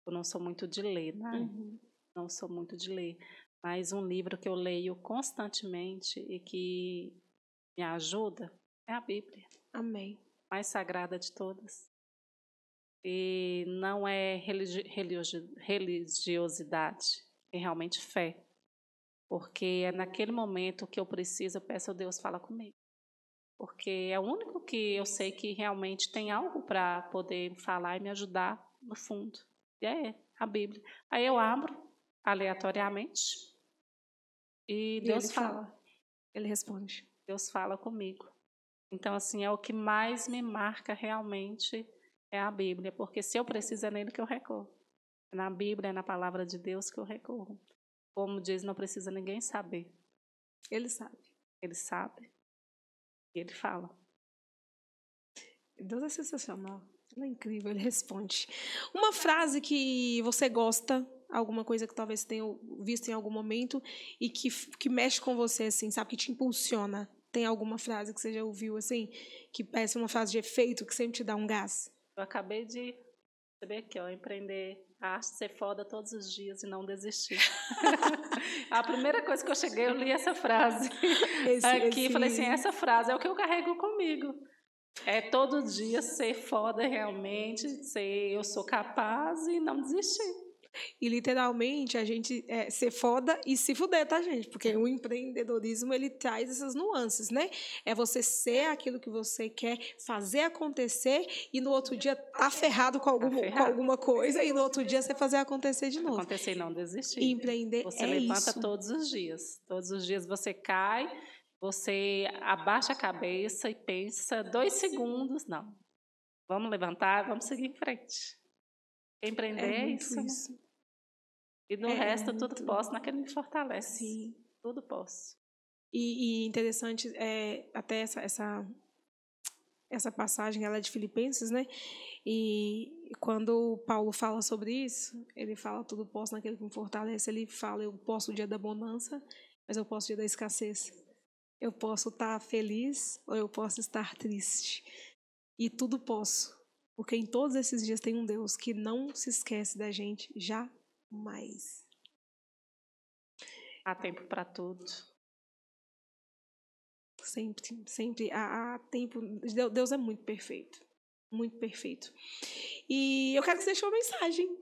Eu não sou muito de ler, né? Uhum. Não sou muito de ler. Mas um livro que eu leio constantemente e que me ajuda é a Bíblia. Amém. Mais sagrada de todas. E não é religi religiosidade, é realmente fé. Porque é naquele momento que eu preciso, eu peço a Deus, fala comigo porque é o único que eu sei que realmente tem algo para poder falar e me ajudar no fundo. E é a Bíblia. Aí eu abro aleatoriamente e, e Deus ele fala. fala. Ele responde. Deus fala comigo. Então, assim, é o que mais me marca realmente é a Bíblia, porque se eu preciso é nele que eu recorro. É na Bíblia, é na palavra de Deus que eu recorro. Como diz, não precisa ninguém saber. Ele sabe. Ele sabe. E ele fala. Deus é sensacional. Ele é incrível, ele <laughs> responde. Uma frase que você gosta, alguma coisa que talvez tenha visto em algum momento e que, que mexe com você, assim, sabe? Que te impulsiona. Tem alguma frase que você já ouviu, assim, que parece uma frase de efeito, que sempre te dá um gás? Eu acabei de saber aqui, ó, empreender arte, ser foda todos os dias e não desistir. <laughs> a primeira coisa que eu cheguei, eu li essa frase <laughs> esse, aqui, esse... falei assim, essa frase é o que eu carrego comigo. É todo dia ser foda realmente, ser eu sou capaz e não desistir. E literalmente a gente é, ser foda e se fuder, tá, gente? Porque o empreendedorismo ele traz essas nuances, né? É você ser aquilo que você quer fazer acontecer e no outro dia tá ferrado com, algum, tá com alguma coisa e no outro dia você fazer acontecer de novo. Acontecer e não desistir. E empreender você é levanta isso. todos os dias. Todos os dias você cai, você abaixa a cabeça e pensa dois segundos, não. Vamos levantar, vamos seguir em frente. Empreender é, é isso. Né? E no é, resto, muito... tudo posso naquele me fortalece. Sim. Tudo posso. E, e interessante, é, até essa, essa, essa passagem, ela é de Filipenses, né? E quando Paulo fala sobre isso, ele fala tudo posso naquele que me fortalece. Ele fala, eu posso o dia da bonança, mas eu posso o dia da escassez. Eu posso estar feliz ou eu posso estar triste. E tudo posso Porque em todos esses dias tem um Deus que não se esquece da gente jamais. Há tempo para tudo. Sempre, sempre há, há tempo. Deus é muito perfeito. Muito perfeito. E eu quero que você deixe uma mensagem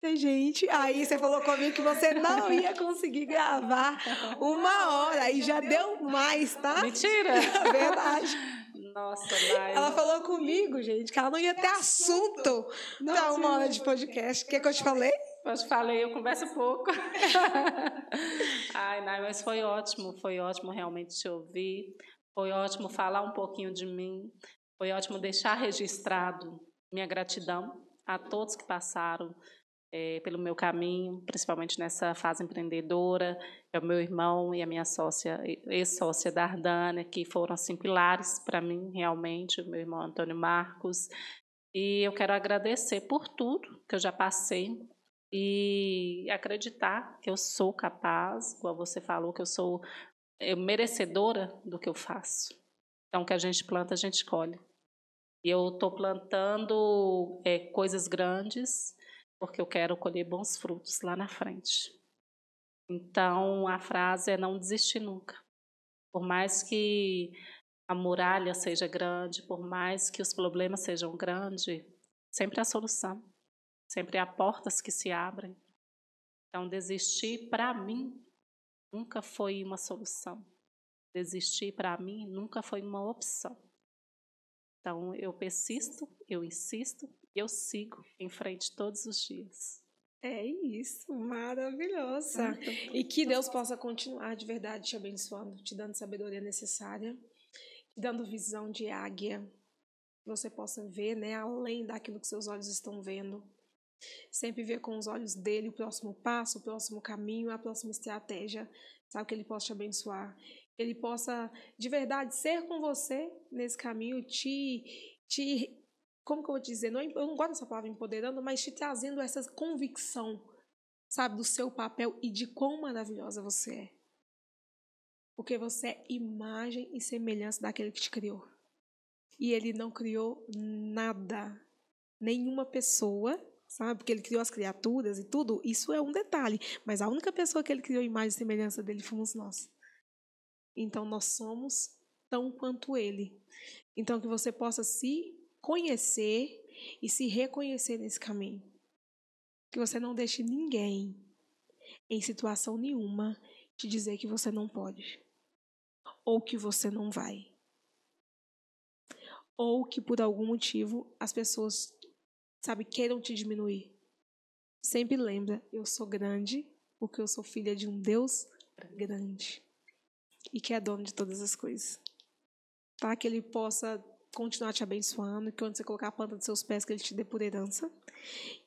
pra gente. Aí você falou comigo que você não ia conseguir gravar uma hora. Aí já deu mais, tá? Mentira! <laughs> É verdade. Nossa, vai. Ela falou comigo, gente, que ela não ia ter assunto para uma hora de podcast. O que, é que eu te falei? Te falei, eu converso pouco. <laughs> Ai, não, mas foi ótimo, foi ótimo realmente te ouvir. Foi ótimo falar um pouquinho de mim. Foi ótimo deixar registrado minha gratidão a todos que passaram é, pelo meu caminho, principalmente nessa fase empreendedora. É o meu irmão e a minha sócia, ex-sócia Dardana, que foram assim, pilares para mim, realmente, o meu irmão Antônio Marcos. E eu quero agradecer por tudo que eu já passei e acreditar que eu sou capaz, como você falou, que eu sou merecedora do que eu faço. Então, o que a gente planta, a gente colhe. E eu estou plantando é, coisas grandes, porque eu quero colher bons frutos lá na frente. Então, a frase é não desistir nunca. Por mais que a muralha seja grande, por mais que os problemas sejam grandes, sempre há solução. Sempre há portas que se abrem. Então, desistir, para mim, nunca foi uma solução. Desistir, para mim, nunca foi uma opção. Então, eu persisto, eu insisto e eu sigo em frente todos os dias. É isso, maravilhosa. Ah, e que Deus possa continuar de verdade te abençoando, te dando sabedoria necessária, te dando visão de águia, que você possa ver, né, além daquilo que seus olhos estão vendo. Sempre ver com os olhos dele o próximo passo, o próximo caminho, a próxima estratégia. Sabe que ele possa te abençoar, que ele possa de verdade ser com você nesse caminho, te te como que eu vou dizer? Não, eu não gosto dessa palavra empoderando, mas te trazendo essa convicção, sabe, do seu papel e de quão maravilhosa você é. Porque você é imagem e semelhança daquele que te criou. E ele não criou nada, nenhuma pessoa, sabe? Porque ele criou as criaturas e tudo, isso é um detalhe. Mas a única pessoa que ele criou imagem e semelhança dele fomos nós. Então nós somos tão quanto ele. Então que você possa se conhecer e se reconhecer nesse caminho. Que você não deixe ninguém, em situação nenhuma, te dizer que você não pode. Ou que você não vai. Ou que por algum motivo as pessoas, sabe, queiram te diminuir. Sempre lembra, eu sou grande porque eu sou filha de um Deus grande e que é dono de todas as coisas. Tá? Que ele possa continuar te abençoando, que onde você colocar a planta dos seus pés, que Ele te dê por herança.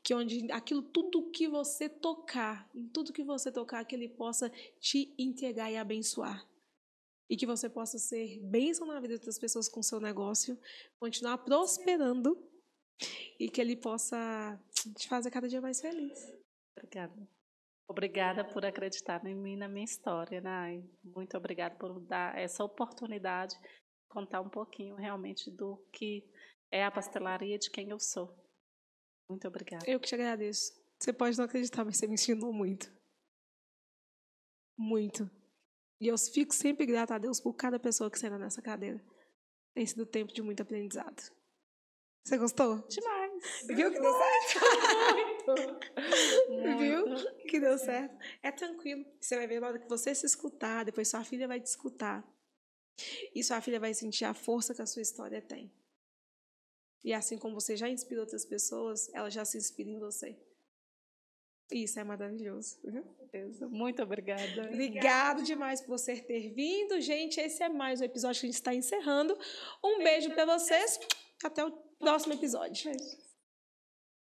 Que onde aquilo, tudo que você tocar, em tudo que você tocar, que Ele possa te entregar e abençoar. E que você possa ser bênção na vida das pessoas com o seu negócio, continuar prosperando e que Ele possa te fazer cada dia mais feliz. Obrigada. Obrigada por acreditar em mim, na minha história, Nai. Muito obrigada por dar essa oportunidade contar um pouquinho realmente do que é a pastelaria de quem eu sou. Muito obrigada. Eu que te agradeço. Você pode não acreditar, mas você me ensinou muito. Muito. E eu fico sempre grata a Deus por cada pessoa que senta nessa cadeira. Tem sido tempo de muito aprendizado. Você gostou? Demais. Viu que deu certo? muito. Viu que deu certo? É tranquilo. Você vai ver na hora que você se escutar, depois sua filha vai te escutar. E sua filha vai sentir a força que a sua história tem. E assim como você já inspira outras pessoas, ela já se inspira em você. Isso é maravilhoso. Muito obrigada. Obrigado demais por você ter vindo. Gente, esse é mais um episódio que a gente está encerrando. Um beijo para vocês. Até o próximo episódio. Beijo.